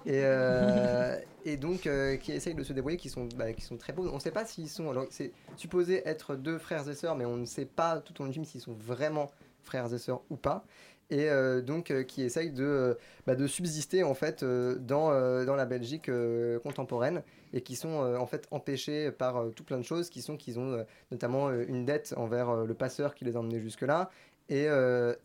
Et, euh, et donc, euh, qui essayent de se débrouiller, qui sont, bah, qui sont très beaux. On ne sait pas s'ils sont. Alors, c'est supposé être deux frères et sœurs, mais on ne sait pas tout au long du s'ils sont vraiment frères et sœurs ou pas. Et euh, donc, qui essayent de, bah, de subsister en fait dans, dans la Belgique contemporaine et qui sont en fait empêchés par tout plein de choses, qui sont qu'ils ont notamment une dette envers le passeur qui les a emmenés jusque-là et,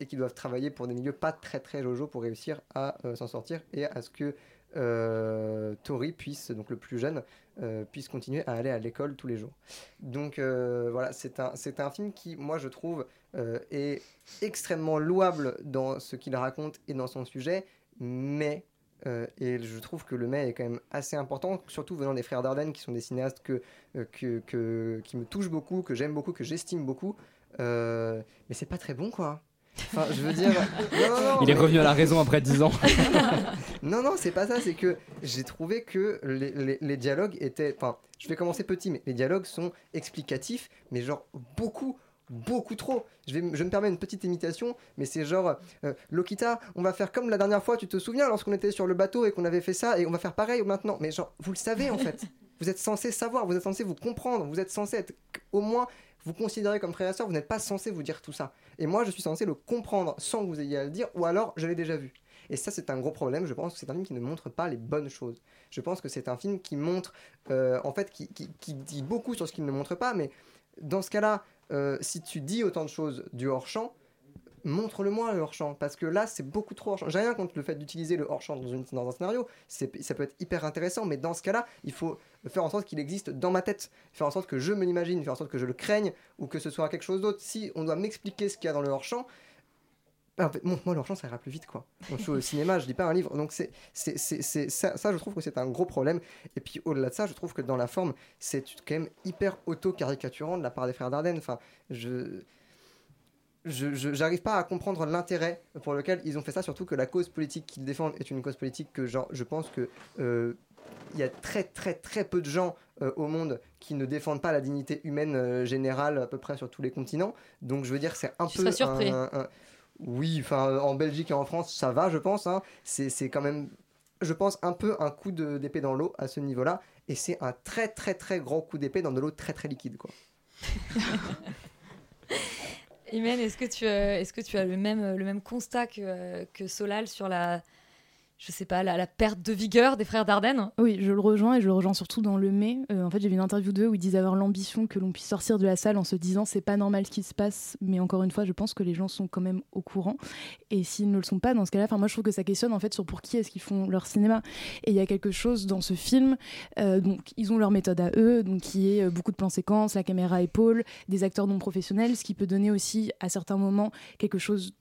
et qui doivent travailler pour des milieux pas très très jojo pour réussir à s'en sortir et à ce que euh, Tori puisse, donc le plus jeune, euh, puisse continuer à aller à l'école tous les jours. Donc euh, voilà, c'est un, un film qui, moi je trouve, est extrêmement louable dans ce qu'il raconte et dans son sujet, mais, et je trouve que le mais est quand même assez important, surtout venant des frères Dardenne, qui sont des cinéastes que, que, que- qui me touchent beaucoup, que j'aime beaucoup, que j'estime beaucoup, mais c'est pas très bon quoi. Enfin, je veux dire. non, non, non, Il est mais- revenu à la raison après 10 ans. non, non, c'est pas ça. C'est que j'ai trouvé que les, les- les dialogues étaient. Enfin, je vais commencer petit, mais les dialogues sont explicatifs, mais genre beaucoup. Beaucoup trop. Je, vais, je me permets une petite imitation, mais c'est genre euh, Lokita, on va faire comme la dernière fois, tu te souviens, lorsqu'on était sur le bateau et qu'on avait fait ça, et on va faire pareil maintenant. Mais genre, vous le savez en fait. Vous êtes censé savoir, vous êtes censé vous comprendre, vous êtes censé être au moins vous considérer comme frère et sœur, vous n'êtes pas censé vous dire tout ça. Et moi, je suis censé le comprendre sans que vous ayez à le dire, ou alors je l'ai déjà vu. Et ça, c'est un gros problème. Je pense que c'est un film qui ne montre pas les bonnes choses. Je pense que c'est un film qui montre, euh, en fait, qui, dit beaucoup sur ce qu'il ne montre pas, mais dans ce cas-là, euh, si tu dis autant de choses du hors-champ, montre-le-moi le hors-champ, parce que là, c'est beaucoup trop hors-champ. J'ai rien contre le fait d'utiliser le hors-champ dans, dans un scénario, ça peut être hyper intéressant, mais dans ce cas-là, il faut faire en sorte qu'il existe dans ma tête, faire en sorte que je me l'imagine, faire en sorte que je le craigne, ou que ce soit quelque chose d'autre. Si on doit m'expliquer ce qu'il y a dans le hors-champ, bah, en fait, montre-moi le hors-champ, ça ira plus vite, quoi. Moi, je suis au cinéma, je lis pas un livre, donc ça, je trouve que c'est un gros problème. Et puis au-delà de ça, je trouve que dans la forme, c'est quand même hyper auto-caricaturant de la part des frères Dardenne. Enfin, je je- j'arrive pas à comprendre l'intérêt pour lequel ils ont fait ça, surtout que la cause politique qu'ils défendent est une cause politique que genre, je pense que euh, il y a très très très peu de gens euh, au monde qui ne défendent pas la dignité humaine euh, générale à peu près sur tous les continents. Donc je veux dire, c'est un Tu peu surpris. un- un- oui, enfin en Belgique et en France, ça va, je pense. hein. C'est quand même je pense, un peu un coup de- d'épée dans l'eau à ce niveau-là. Et c'est un très très très grand coup d'épée dans de l'eau très très liquide. Quoi. Imen, est-ce que tu, euh, est-ce que tu as le même, le même constat que, que Solal sur la, je sais pas, la, perte de vigueur des frères Dardenne Oui, je le rejoins et je le rejoins surtout dans le mai. Euh, en fait, j'ai vu une interview d'eux où ils disent avoir l'ambition que l'on puisse sortir de la salle en se disant c'est pas normal ce qui se passe, mais encore une fois, je pense que les gens sont quand même au courant. Et s'ils ne le sont pas dans ce cas-là, moi je trouve que ça questionne en fait sur pour qui est-ce qu'ils font leur cinéma. Et il y a quelque chose dans ce film, euh, donc ils ont leur méthode à eux, donc qui est euh, beaucoup de plans séquences, la caméra épaule, des acteurs non professionnels, ce qui peut donner aussi à certains moments quelque chose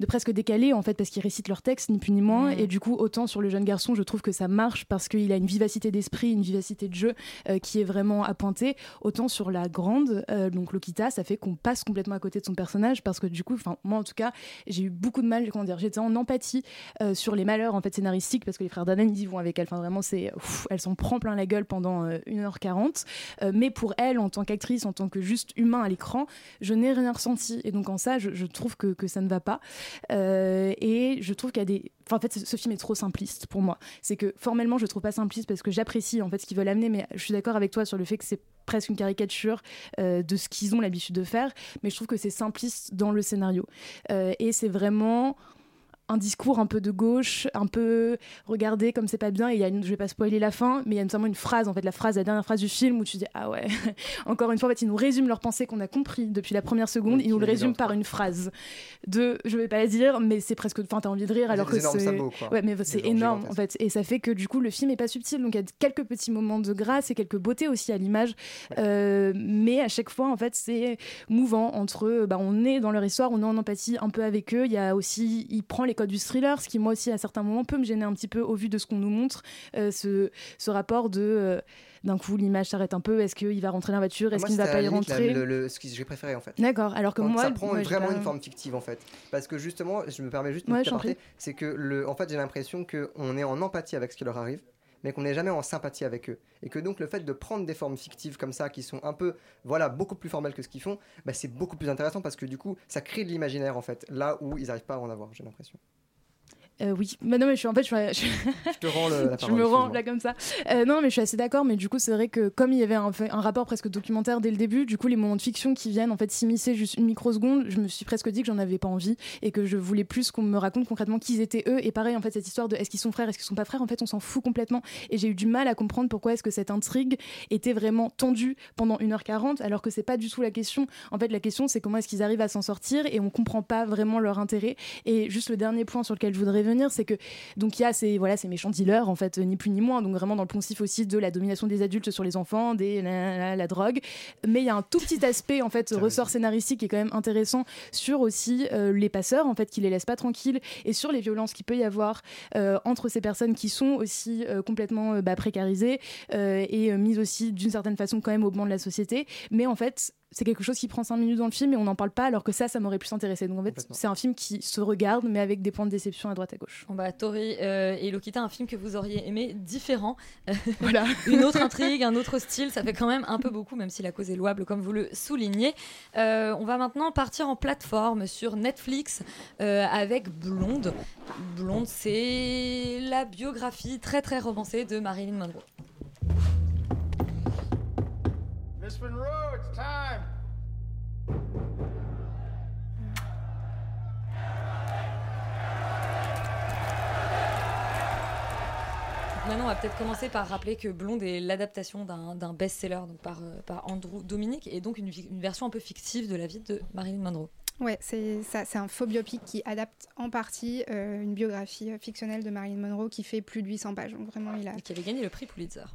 de presque décalé en fait parce qu'ils récitent leur texte ni plus ni moins. Mhm. et du coup autant sur le jeune garçon je trouve que ça marche parce qu'il a une vivacité d'esprit une vivacité de jeu euh, qui est vraiment à pointer. Autant sur la grande euh, donc Lokita ça fait qu'on passe complètement à côté de son personnage parce que du coup enfin moi en tout cas j'ai eu beaucoup de mal comment dire j'étais en empathie euh, sur les malheurs en fait scénaristiques parce que les frères Danen ils y vont avec elle. Enfin vraiment c'est elle s'en prend plein la gueule pendant euh, 1h40 Euh, mais pour elle en tant qu'actrice en tant que juste humain à l'écran je n'ai rien ressenti. Et donc en ça je, je trouve que, que ça ne va pas euh, et je trouve qu'il y a des. En fait, ce, ce film est trop simpliste pour moi. C'est que formellement, je le trouve pas simpliste parce que j'apprécie en fait ce qu'ils veulent amener, mais je suis d'accord avec toi sur le fait que c'est presque une caricature euh, de ce qu'ils ont l'habitude de faire. Mais je trouve que c'est simpliste dans le scénario. Euh, et c'est vraiment un discours un peu de gauche, un peu regardez comme c'est pas bien. Et il y a une, je vais pas spoiler la fin, mais il y a notamment une phrase, en fait, la phrase, la dernière phrase du film où tu dis ah ouais. Encore une fois, en fait, ils nous résument leur pensée qu'on a compris depuis la première seconde. ils nous le résument par une phrase de, je vais pas la dire, mais c'est presque, enfin, t'as envie de rire alors que c'est, ouais, mais c'est énorme en fait, et ça fait que du coup le film est pas subtil. Donc il y a quelques petits moments de grâce et quelques beautés aussi à l'image, Euh, mais à chaque fois en fait c'est mouvant entre, bah, on est dans leur histoire, on est en empathie un peu avec eux. Il y a aussi, il prend les codes du thriller, ce qui moi aussi à certains moments peut me gêner un petit peu au vu de ce qu'on nous montre, euh, ce, ce rapport de euh, d'un coup l'image s'arrête un peu, est-ce qu'il va rentrer dans la voiture, est-ce Moi, qu'il ne va pas y la- rentrer le- le- ce que j'ai préféré en fait. D'accord, alors que Quand moi, ça prend moi, vraiment pas- une forme fictive en fait parce que justement je me permets juste Ouais, aparté prie. c'est que le en fait j'ai l'impression que on est en empathie avec ce qui leur arrive mais qu'on n'est jamais en sympathie avec eux. Et que donc le fait de prendre des formes fictives comme ça qui sont un peu voilà beaucoup plus formelles que ce qu'ils font bah, c'est beaucoup plus intéressant parce que du coup ça crée de l'imaginaire en fait là où ils n'arrivent pas à en avoir j'ai l'impression Euh, oui, mais non, mais je suis en fait, je, suis- je te rends le- la je parole, me rends là comme ça. Euh, non, mais je suis assez d'accord, mais du coup, c'est vrai que comme il y avait un, rapport presque documentaire dès le début, du coup, les moments de fiction qui viennent en fait s'immiscer juste une microseconde, je me suis presque dit que j'en avais pas envie et que je voulais plus qu'on me raconte concrètement qui ils étaient eux. Et pareil, en fait, cette histoire de est-ce qu'ils sont frères, est-ce qu'ils sont pas frères, en fait, on s'en fout complètement. Et j'ai eu du mal à comprendre pourquoi est-ce que cette intrigue était vraiment tendue pendant 1h40, alors que c'est pas du tout la question. En fait, la question, c'est comment est-ce qu'ils arrivent à s'en sortir et on comprend pas vraiment leur intérêt. Et juste le dernier point sur lequel je voudrais venir, c'est que donc il y a ces voilà ces méchants dealers en fait ni plus ni moins donc vraiment dans le poncif aussi de la domination des adultes sur les enfants des la, la- la drogue. Mais il y a un tout petit aspect en fait ressort scénaristique qui est quand même intéressant sur aussi euh, les passeurs en fait qui les laissent pas tranquilles et sur les violences qu'il peut y avoir euh, entre ces personnes qui sont aussi euh, complètement euh, bah, précarisées euh, et euh, mises aussi d'une certaine façon quand même au banc de la société. Mais en fait c'est quelque chose qui prend 5 minutes dans le film et on n'en parle pas alors que ça ça m'aurait plus intéressé donc en fait c'est un film qui se regarde mais avec des points de déception à droite à gauche Bon bah Tori euh, et Lokita, un film que vous auriez aimé différent. Voilà. Une autre intrigue, un autre style, ça fait quand même un peu beaucoup, même si la cause est louable, comme vous le soulignez. Euh, on va maintenant partir en plateforme sur Netflix euh, avec Blonde. Blonde, c'est la biographie très très romancée de Marilyn Monroe. Miss Monroe, time. Maintenant, on va peut-être commencer par rappeler que Blonde est l'adaptation d'un best-seller donc par, euh, par Andrew Dominic et donc une, version un peu fictive de la vie de Marilyn Monroe. Ouais, c'est ça, c'est un faux biopic qui adapte en partie euh, une biographie euh, fictionnelle de Marilyn Monroe qui fait plus de 800 pages. Donc vraiment, il a. Et qui avait gagné le prix Pulitzer.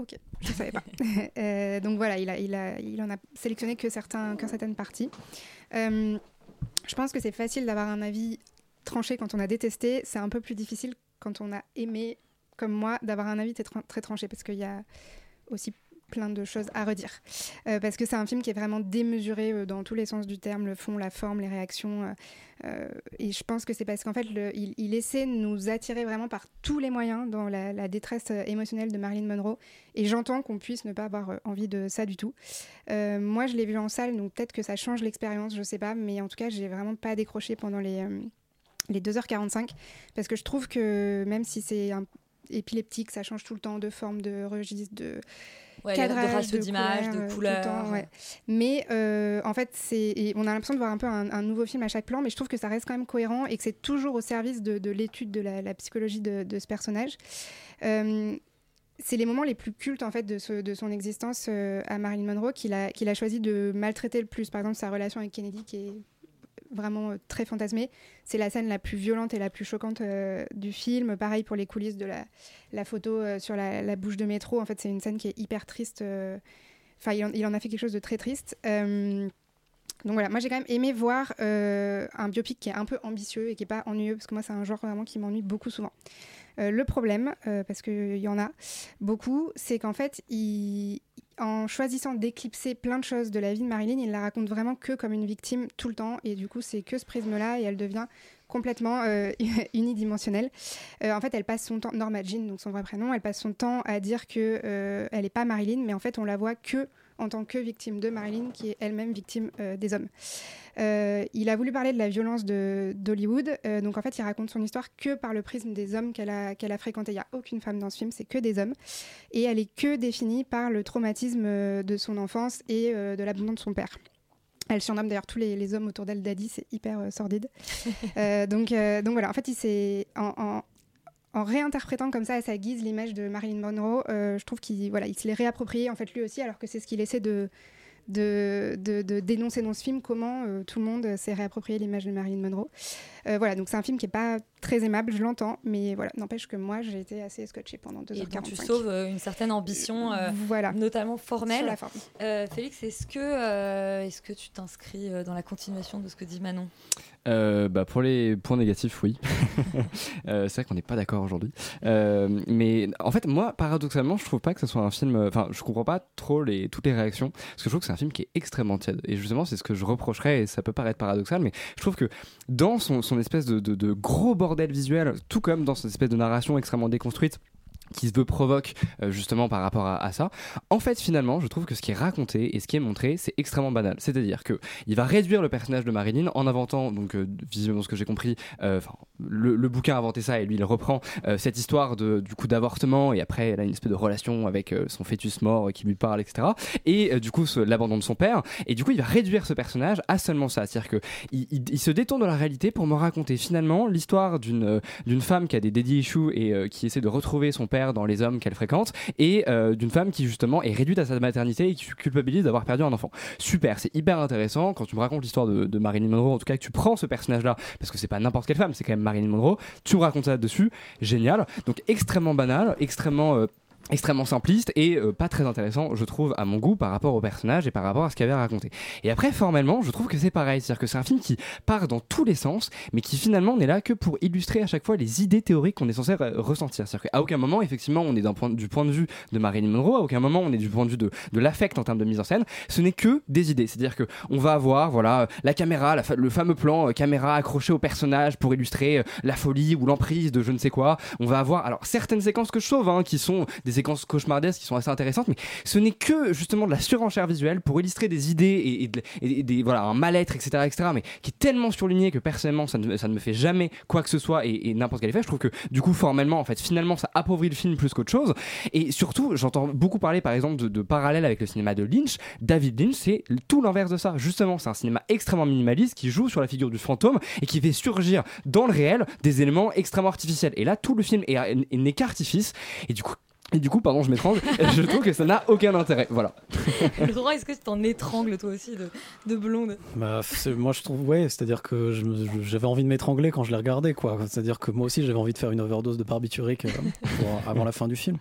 Ok, je savais pas. Euh, donc voilà, il, a, il, a, il en a sélectionné que, certains, que certaines parties. Euh, je pense que c'est facile d'avoir un avis tranché quand on a détesté. C'est un peu plus difficile quand on a aimé, comme moi, d'avoir un avis très tranché parce qu'il y a aussi plein de choses à redire. Euh, parce que c'est un film qui est vraiment démesuré euh, dans tous les sens du terme, le fond, la forme, les réactions. euh, et je pense que c'est parce qu'en fait, il, essaie de nous attirer vraiment par tous les moyens dans la, détresse émotionnelle de Marilyn Monroe. Et j'entends qu'on puisse ne pas avoir envie de ça du tout. Moi, je l'ai vu en salle, donc peut-être que ça change l'expérience, je sais pas. Mais en tout cas, j'ai vraiment pas décroché pendant les, les 2h45, parce que je trouve que même si c'est un épileptique, ça change tout le temps de forme, de registre, de Ouais, de cadrage, ratio d'image, de euh, couleur. temps, ouais. Mais euh, en fait, c'est et on a l'impression de voir un peu un, un nouveau film à chaque plan, mais je trouve que ça reste quand même cohérent et que c'est toujours au service de, de l'étude de la, la psychologie de, de ce personnage. Euh, c'est les moments les plus cultes en fait de, ce- de son existence euh, à Marilyn Monroe qu'il a, qu'il a choisi de maltraiter le plus. Par exemple, sa relation avec Kennedy qui est vraiment euh, très fantasmée. C'est la scène la plus violente et la plus choquante euh, du film. Pareil pour les coulisses de la, la photo euh, sur la, bouche de métro. En fait, c'est une scène qui est hyper triste. Enfin, il, en- a fait quelque chose de très triste. Donc voilà, moi j'ai quand même aimé voir un biopic qui est un peu ambitieux et qui est pas ennuyeux, parce que moi c'est un genre vraiment qui m'ennuie beaucoup souvent. Euh, le problème, euh, parce qu'il y en a beaucoup, c'est qu'en fait, en choisissant d'éclipser plein de choses de la vie de Marilyn, il la raconte vraiment que comme une victime tout le temps, et du coup c'est que ce prisme-là, et elle devient complètement euh, unidimensionnelle. En fait, elle passe son temps, Norma Jean, donc son vrai prénom, elle passe son temps à dire que elle n'est pas Marilyn, mais en fait on la voit que en tant que victime de Marilyn, qui est elle-même victime euh, des hommes. Euh, il a voulu parler de la violence d'Hollywood, euh, donc en fait il raconte son histoire que par le prisme des hommes qu'elle a, qu'elle a fréquentés. Il n'y a aucune femme dans ce film, c'est que des hommes. Et elle est que définie par le traumatisme de son enfance et de l'abandon de son père. Elle surnomme d'ailleurs tous les, les hommes autour d'elle Daddy, c'est hyper euh, sordide. Euh, donc, euh, donc voilà, en fait, il s'est en, en- en réinterprétant comme ça à sa guise l'image de Marilyn Monroe, euh, je trouve qu'il voilà, il se l'est réapproprié en fait lui aussi, alors que c'est ce qu'il essaie de, de, de- de dénoncer dans ce film, comment euh, tout le monde s'est réapproprié l'image de Marilyn Monroe. Euh, voilà, donc c'est un film qui est pas très aimable, je l'entends, mais voilà, n'empêche que moi j'ai été assez scotché pendant 2h45. Et dont tu sauves une certaine ambition, voilà. notamment formelle. Sur la forme. Félix, est-ce que, est-ce que tu t'inscris dans la continuation de ce que dit Manon? Euh, bah pour les points négatifs, oui. Euh, c'est vrai qu'on n'est pas d'accord aujourd'hui. Euh, mais en fait, moi, paradoxalement, je trouve pas que ce soit un film. Enfin, je comprends pas trop les, toutes les réactions. Parce que je trouve que c'est un film qui est extrêmement tiède. Et justement, c'est ce que je reprocherais, et ça peut paraître paradoxal, mais je trouve que dans son, son espèce de, de- de gros bordel visuel, tout comme dans cette espèce de narration extrêmement déconstruite, qui se veut provoque euh, justement par rapport à, ça. En fait, finalement, je trouve que ce qui est raconté et ce qui est montré, c'est extrêmement banal. C'est-à-dire que il va réduire le personnage de Marilyn en inventant, donc euh, visiblement ce que j'ai compris, euh, le, bouquin a inventé ça et lui il reprend euh, cette histoire de, du coup d'avortement et après elle a une espèce de relation avec euh, son fœtus mort qui lui parle, etc. Et du coup l'abandon de son père. Et du coup il va réduire ce personnage à seulement ça. C'est-à-dire que il, se détourne de la réalité pour me raconter finalement l'histoire d'une d'une femme qui a des daddy issues et qui essaie de retrouver son père dans les hommes qu'elle fréquente et euh, d'une femme qui justement est réduite à sa maternité et qui culpabilise d'avoir perdu un enfant. Super, c'est hyper intéressant quand tu me racontes l'histoire de, de Marilyn Monroe, en tout cas que tu prends ce personnage-là, parce que c'est pas n'importe quelle femme, c'est quand même Marilyn Monroe, tu me racontes ça dessus, génial. Donc extrêmement banal, extrêmement... euh, extrêmement simpliste et euh, pas très intéressant je trouve à mon goût par rapport au personnage et par rapport à ce qu'il avait raconté. Et après formellement je trouve que c'est pareil. C'est à dire que c'est un film qui part dans tous les sens mais qui finalement n'est là que pour illustrer à chaque fois les idées théoriques qu'on est censé ressentir. C'est à dire qu'à aucun moment effectivement on est du point de vue de Marilyn Monroe à aucun moment on est du point de vue de, l'affect en termes de mise en scène. Ce n'est que des idées. C'est à dire que on va avoir voilà la caméra le fameux plan euh, caméra accroché au personnage pour illustrer euh, la folie ou l'emprise de je ne sais quoi. On va avoir alors certaines séquences que je sauve hein, qui sont des séquences cauchemardesques qui sont assez intéressantes mais ce n'est que justement de la surenchère visuelle pour illustrer des idées et, et de- et- et des voilà un mal-être etc etc mais qui est tellement surligné que personnellement ça ne, ça ne me fait jamais quoi que ce soit et, n'importe quel effet. Je trouve que du coup formellement en fait finalement ça appauvrit le film plus qu'autre chose. Et surtout j'entends beaucoup parler par exemple de, parallèles avec le cinéma de Lynch. David Lynch c'est tout l'inverse de ça. Justement c'est un cinéma extrêmement minimaliste qui joue sur la figure du fantôme et qui fait surgir dans le réel des éléments extrêmement artificiels. Et là tout le film est- n'est qu'artifice. Et du coup et du coup, pardon, je m'étrangle, je trouve que ça n'a aucun intérêt. Voilà. Laurent, est-ce que tu t'en étrangles toi aussi de, de blonde? Bah, moi je trouve ouais c'est à dire que j'avais envie de m'étrangler quand je l'ai regardé quoi. C'est à dire que moi aussi j'avais envie de faire une overdose de barbiturique euh, pour- avant la fin du film.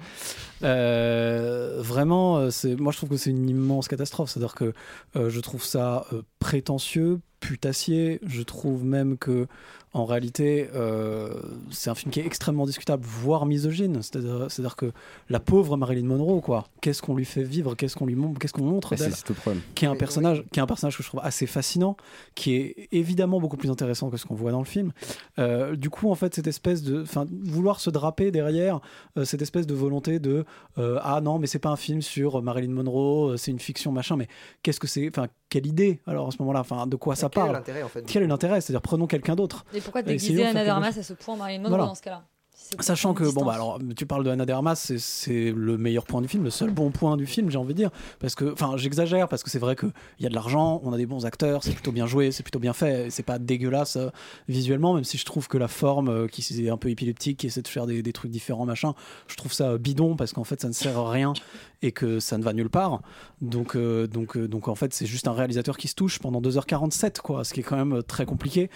Euh, vraiment euh, moi je trouve que c'est une immense catastrophe. C'est à dire que euh, je trouve ça euh, prétentieux putassier. Je trouve même que en réalité, euh, c'est un film qui est extrêmement discutable, voire misogyne. C'est-à-dire que la pauvre Marilyn Monroe, quoi, qu'est-ce qu'on lui fait vivre, qu'est-ce qu'on lui montre, qu'est-ce qu'on montre Et c'est d'elle, c'est tout le problème. qui est un personnage, qui est un personnage que je trouve assez fascinant, qui est évidemment beaucoup plus intéressant que ce qu'on voit dans le film. Euh, du coup, en fait, cette espèce de, enfin, vouloir se draper derrière euh, cette espèce de volonté de, euh, ah non, mais c'est pas un film sur Marilyn Monroe, c'est une fiction machin, mais qu'est-ce que c'est, enfin, quelle idée alors à ce moment-là, enfin, de quoi ça ça quel est parle. en fait, Quel est l'intérêt? C'est-à-dire prenons quelqu'un d'autre. Et pourquoi déguiser Anna de quelque Armas chose. à ce point Marilyn Monroe Voilà. dans ce cas-là Sachant que, bon, bah, alors, tu parles de Anna de Armas, c'est- le meilleur point du film, le seul bon point du film, j'ai envie de dire. Parce que, enfin, j'exagère, parce que c'est vrai qu'il y a de l'argent, on a des bons acteurs, c'est plutôt bien joué, c'est plutôt bien fait, c'est pas dégueulasse euh, visuellement, même si je trouve que la forme, euh, qui est un peu épileptique, qui essaie de faire des, des trucs différents, machin, je trouve ça euh, bidon, parce qu'en fait, ça ne sert à rien et que ça ne va nulle part. Donc, euh, donc, euh, donc en fait, c'est juste un réalisateur qui se touche pendant 2h47, quoi, ce qui est quand même euh, très compliqué.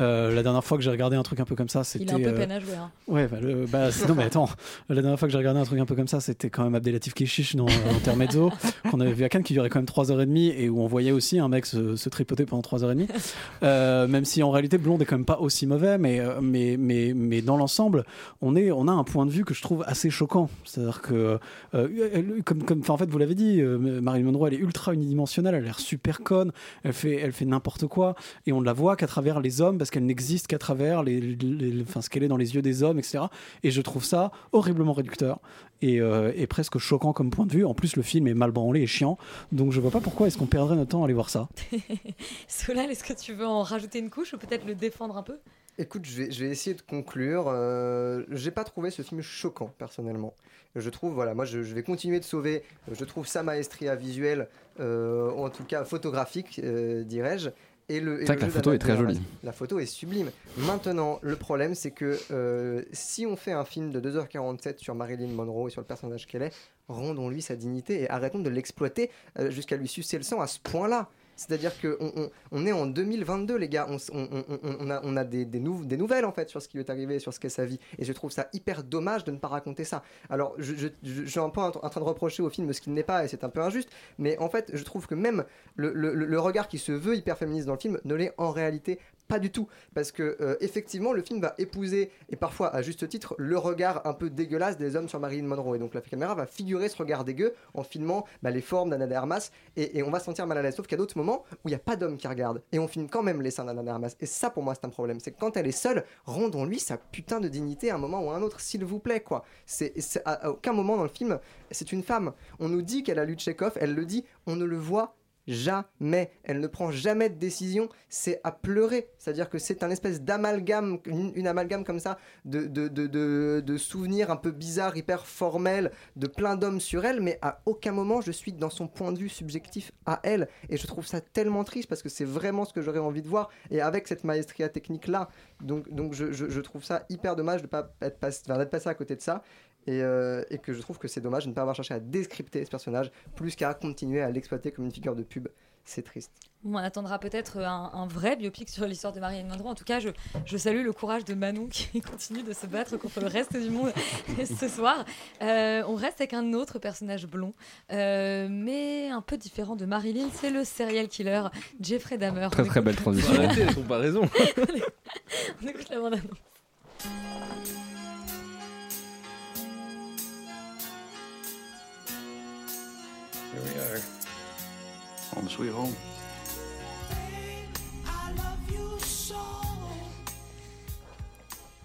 Euh, la dernière fois que j'ai regardé un truc un peu comme ça, c'était. Il a un peu peine à jouer. hein. Ouais, bah, le- bah, non, mais attends, la dernière fois que j'ai regardé un truc un peu comme ça, c'était quand même Abdelatif Keshish dans Intermezzo, qu'on avait vu à Cannes, qui durait quand même 3h30 et où on voyait aussi un mec se, se tripoter pendant 3h30. Euh, même si en réalité, Blonde est quand même pas aussi mauvais, mais, mais, mais, mais dans l'ensemble, on, est, on a un point de vue que je trouve assez choquant. C'est-à-dire que, euh, comme, comme, enfin, en fait, vous l'avez dit, euh, Marilyn Monroe, elle est ultra unidimensionnelle, elle a l'air super conne, elle fait, elle fait n'importe quoi, et on ne la voit qu'à travers les hommes, parce qu'elle n'existe qu'à travers les, les- enfin, ce qu'elle est dans les yeux des hommes, etc. Et je trouve ça horriblement réducteur et, euh, et presque choquant comme point de vue. En plus, le film est mal branlé et chiant, donc je vois pas pourquoi est-ce qu'on perdrait notre temps à aller voir ça. Solal, est-ce que tu veux en rajouter une couche ou peut-être le défendre un peu? Écoute, je vais, je vais essayer de conclure. Euh, j'ai pas trouvé ce film choquant, personnellement. Je trouve, voilà, moi je, je vais continuer de sauver, je trouve sa maestria visuelle, euh, en tout cas photographique, euh, dirais-je. Et le, et le que la photo est très jolie. La photo est sublime. Maintenant, le problème, c'est que euh, si on fait un film de 2h47 sur Marilyn Monroe et sur le personnage qu'elle est, rendons-lui sa dignité et arrêtons de l'exploiter jusqu'à lui sucer le sang à ce point-là. C'est-à-dire qu'on on, on est en 2022, les gars. On, a, des, des, nou- des nouvelles, en fait, sur ce qui lui est arrivé, sur ce qu'est sa vie. Et je trouve ça hyper dommage de ne pas raconter ça. Alors, je, suis un peu en, train de reprocher au film ce qu'il n'est pas, et c'est un peu injuste. Mais en fait, je trouve que même le regard qui se veut hyper féministe dans le film ne l'est en réalité pas du tout. Parce que, euh, effectivement, le film va épouser, et parfois à juste titre, le regard un peu dégueulasse des hommes sur Marilyn Monroe. Et donc la caméra va figurer ce regard dégueu en filmant bah, les formes d'Anna de Armas, et, on va se sentir mal à l'aise. Sauf qu'il y a d'autres moments où il n'y a pas d'hommes qui regardent, et on filme quand même les seins d'Anna de Armas. Et ça, pour moi, c'est un problème. C'est que quand elle est seule, rendons-lui sa putain de dignité à un moment ou à un autre, s'il vous plaît, quoi. C'est c'est- à, à aucun moment dans le film, c'est une femme. On nous dit qu'elle a lu Tchekhov, elle le dit, on ne le voit jamais. Elle ne prend jamais de décision. C'est à pleurer. C'est-à-dire que c'est un espèce d'amalgame, une, amalgame comme ça, de, de, de, de- souvenirs un peu bizarres, hyper formels, de plein d'hommes sur elle, mais à aucun moment je suis dans son point de vue subjectif à elle. Et je trouve ça tellement triste parce que c'est vraiment ce que j'aurais envie de voir. Et avec cette maestria technique-là, donc, donc je, je- trouve ça hyper dommage de ne pas être, pass- enfin, d'être passé à côté de ça. Et, euh, et que je trouve que c'est dommage de ne pas avoir cherché à décrypter ce personnage plus qu'à continuer à l'exploiter comme une figure de pub. C'est triste. Bon, on attendra peut-être un, un vrai biopic sur l'histoire de Marilyn Monroe. En tout cas, je, je salue le courage de Manon qui continue de se battre contre le reste du monde ce soir. Euh, on reste avec un autre personnage blond, euh, mais un peu différent de Marilyn. C'est le serial killer Jeffrey Dahmer. Très On très écoute- belle transition. Arrêtez les comparaisons. on écoute la bande-annonce. Here we are. Home sweet home.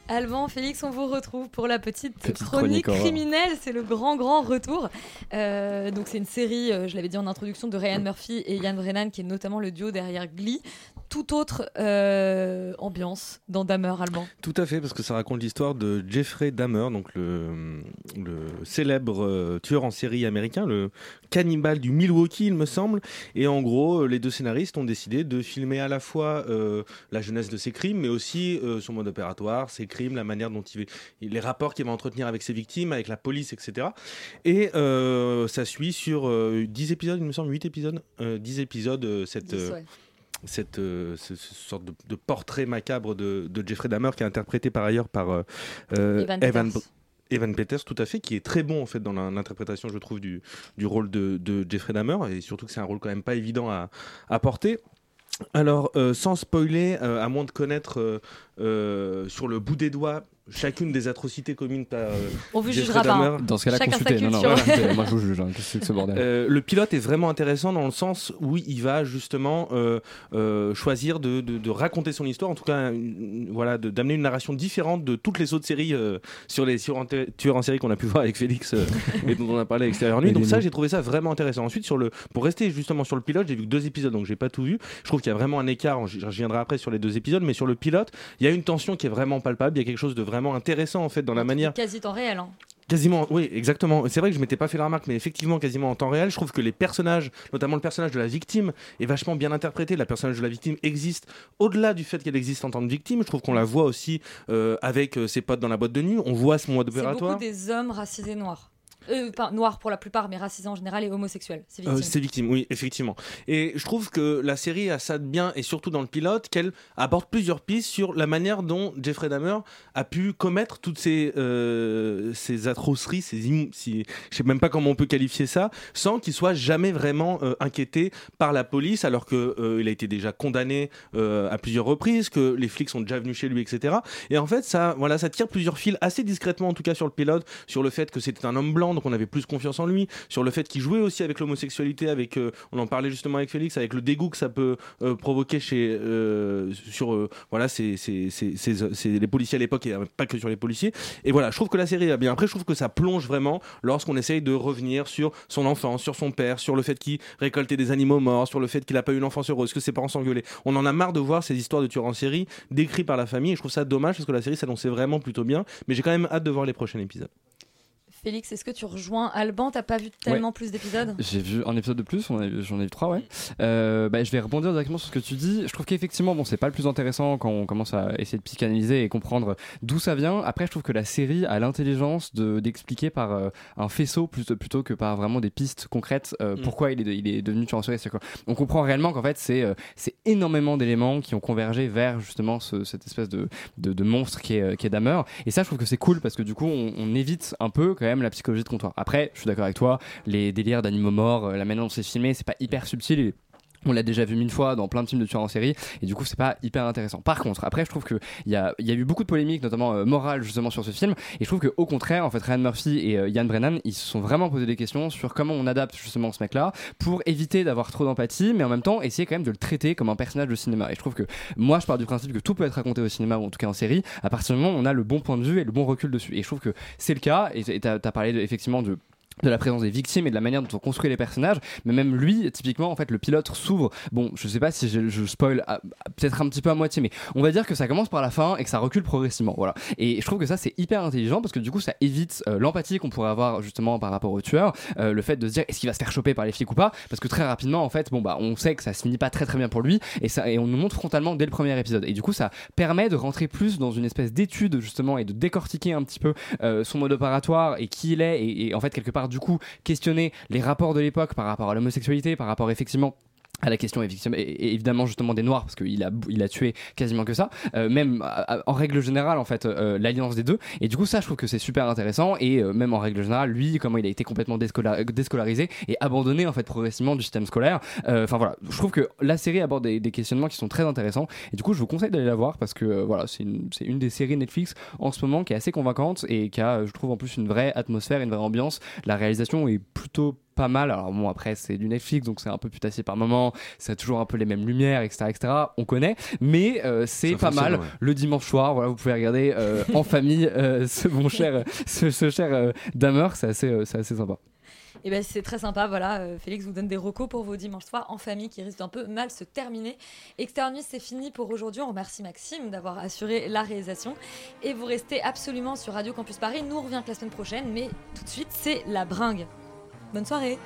Alban, Félix, on vous retrouve pour la petite, Petite chronique, criminelle. C'est le grand, grand retour. Euh, donc, c'est une série, euh, je l'avais dit en introduction, de Ryan Murphy et Ian Brennan, qui est notamment le duo derrière Glee. Tout autre euh, ambiance dans Dahmer allemand. Tout à fait, parce que ça raconte l'histoire de Jeffrey Dahmer, donc le, le célèbre euh, tueur en série américain, le cannibale du Milwaukee, il me semble. Et en gros, euh, les deux scénaristes ont décidé de filmer à la fois euh, la jeunesse de ses crimes, mais aussi son mode opératoire, ses crimes, la manière dont il, les rapports qu'il va entretenir avec ses victimes, avec la police, etc. Et ça suit sur euh, 10 épisodes, il me semble, 8 épisodes, euh, 10 épisodes, cette, 10, ouais. Cette, euh, ce- ce sorte de, de portrait macabre de, de Jeffrey Dahmer qui est interprété par ailleurs par euh, euh, Evan Evan, Peters. Evan Peters, tout à fait, qui est très bon en fait dans l'interprétation, je trouve, du, du rôle de, de Jeffrey Dahmer et surtout que c'est un rôle quand même pas évident à, à porter. Alors, euh, sans spoiler, euh, à moins de connaître euh, sur le bout des doigts, chacune des atrocités communes par. euh, On vous Jeffrey jugera pas, hein. Dans ce cas-là, Chacun sa consultez. Non, non, culture. voilà, moi, je vous juge, hein. Qu'est-ce que c'est que ce bordel? Euh, le pilote est vraiment intéressant dans le sens où il va justement euh, euh, choisir de, de- de raconter son histoire, en tout cas, une- voilà, de- d'amener une narration différente de toutes les autres séries euh, sur les tueurs en, té- tueurs en série qu'on a pu voir avec Félix euh, et dont on a parlé à Extérieur Nuit. Donc ça, j'ai trouvé ça vraiment intéressant. Ensuite, sur le, pour rester justement sur le pilote, j'ai vu que deux épisodes, donc j'ai pas tout vu. Je trouve qu'il y a vraiment un écart. Je je reviendrai après sur les deux épisodes, mais sur le pilote, il y a une tension qui est vraiment palpable. Il y a quelque chose de vraiment intéressant en fait dans la manière. Quasi temps réel. hein. Quasiment, oui, exactement. C'est vrai que je m'étais pas fait la remarque, mais effectivement, quasiment en temps réel, je trouve que les personnages, notamment le personnage de la victime, est vachement bien interprété. La personnage de la victime existe au-delà du fait qu'elle existe en tant que victime. Je trouve qu'on la voit aussi euh, avec euh, ses potes dans la boîte de nuit. On voit ce C'est opératoire. beaucoup des hommes racisés noirs. Euh, pas noirs pour la plupart, mais racisés en général et homosexuels. C'est Euh, victime. c'est victime, oui, effectivement. Et je trouve que la série a ça de bien, et surtout dans le pilote, qu'elle aborde plusieurs pistes sur la manière dont Jeffrey Dahmer a pu commettre toutes ces, euh, ces atrocités, ces si, je sais même pas comment on peut qualifier ça, sans qu'il soit jamais vraiment euh, inquiété par la police, alors que euh, il a été déjà condamné à plusieurs reprises, que les flics sont déjà venus chez lui, etc. Et en fait, ça, voilà, ça tire plusieurs fils assez discrètement, en tout cas sur le pilote, sur le fait que c'était un homme blanc, donc on avait plus confiance en lui, sur le fait qu'il jouait aussi avec l'homosexualité, avec, euh, on en parlait justement avec Félix, avec le dégoût que ça peut euh, provoquer chez, euh, sur, voilà, c'est, les policiers à l'époque et pas que sur les policiers. Et voilà, je trouve que la série est bien. Après, je trouve que ça plonge vraiment lorsqu'on essaye de revenir sur son enfance, sur son père, sur le fait qu'il récoltait des animaux morts, sur le fait qu'il a pas eu une enfance heureuse, que ses parents s'engueulaient. On en a marre de voir ces histoires de tueurs en série décrits par la famille et je trouve ça dommage parce que la série s'annonçait vraiment plutôt bien. Mais j'ai quand même hâte de voir les prochains épisodes. Félix, est-ce que tu rejoins Alban? T'as pas vu tellement Ouais. plus d'épisodes? J'ai vu un épisode de plus, on a- j'en ai vu trois, ouais. Euh, bah, je vais rebondir directement sur ce que tu dis. Je trouve qu'effectivement, bon, c'est pas le plus intéressant quand on commence à essayer de psychanalyser et comprendre d'où ça vient. Après, je trouve que la série a l'intelligence de d'expliquer par euh, un faisceau plutôt, plutôt que par vraiment des pistes concrètes euh, Mm. pourquoi il est, de- il est devenu tueur en série. On comprend réellement qu'en fait, c'est euh, c'est énormément d'éléments qui ont convergé vers justement ce- cette espèce de, de, de monstre qui est, qui est Dahmer. Et ça, je trouve que c'est cool parce que du coup, on, on évite un peu quand même la psychologie de comptoir. Après, je suis d'accord avec toi, les délires d'animaux morts, euh, la manière dont c'est filmé, c'est pas hyper subtil. On l'a déjà vu mille fois dans plein de films de tueurs en série et du coup c'est pas hyper intéressant. Par contre, après je trouve que il y a, y a eu beaucoup de polémiques, notamment euh, morales justement sur ce film et je trouve que au contraire en fait Ryan Murphy et euh, Ian Brennan ils se sont vraiment posé des questions sur comment on adapte justement ce mec-là pour éviter d'avoir trop d'empathie mais en même temps essayer quand même de le traiter comme un personnage de cinéma. Et je trouve que moi je pars du principe que tout peut être raconté au cinéma ou en tout cas en série à partir du moment où on a le bon point de vue et le bon recul dessus. Et je trouve que c'est le cas et tu as, parlé de- effectivement de de la présence des victimes et de la manière dont on construit les personnages. Mais même lui typiquement en fait le pilote s'ouvre. Bon je sais pas si je, je spoil peut-être un petit peu à moitié mais on va dire que ça commence par la fin et que ça recule progressivement voilà. Et je trouve que ça c'est hyper intelligent parce que du coup ça évite euh, l'empathie qu'on pourrait avoir justement par rapport au tueur euh, le fait de se dire est-ce qu'il va se faire choper par les flics ou pas? Parce que très rapidement en fait bon bah on sait que ça se finit pas très très bien pour lui et ça et on nous montre frontalement dès le premier épisode. Et du coup ça permet de rentrer plus dans une espèce d'étude justement et de décortiquer un petit peu euh, son mode opératoire et qui il est et en fait quelque part du coup questionner les rapports de l'époque par rapport à l'homosexualité par rapport effectivement à la question évidemment justement des noirs parce qu'il a il a tué quasiment que ça euh, même en règle générale en fait euh, l'alliance des deux. Et du coup ça je trouve que c'est super intéressant et euh, même en règle générale lui comment il a été complètement déscola- déscolarisé et abandonné en fait progressivement du système scolaire. Euh, enfin voilà. Je trouve que la série aborde des, des questionnements qui sont très intéressants et du coup je vous conseille d'aller la voir parce que euh, voilà c'est une, une des séries Netflix en ce moment qui est assez convaincante et qui a je trouve en plus une vraie atmosphère une vraie ambiance. La réalisation est plutôt pas mal. Alors bon, après, c'est du Netflix, donc c'est un peu putassier par moment. Ça a toujours un peu les mêmes lumières, etc., etc. On connaît, mais euh, c'est pas mal. ouais. Le dimanche soir, voilà, vous pouvez regarder euh, en famille euh, ce bon cher, ce, ce cher euh, Dahmer. C'est assez, euh, c'est assez sympa. Et ben c'est très sympa, voilà. euh, Félix vous donne des recos pour vos dimanches soirs en famille qui risquent d'un peu mal se terminer. Externe Nuit, c'est fini pour aujourd'hui. On remercie Maxime d'avoir assuré la réalisation. Et vous restez absolument sur Radio Campus Paris. Nous on revient que la semaine prochaine, mais tout de suite c'est la bringue. Bonne soirée.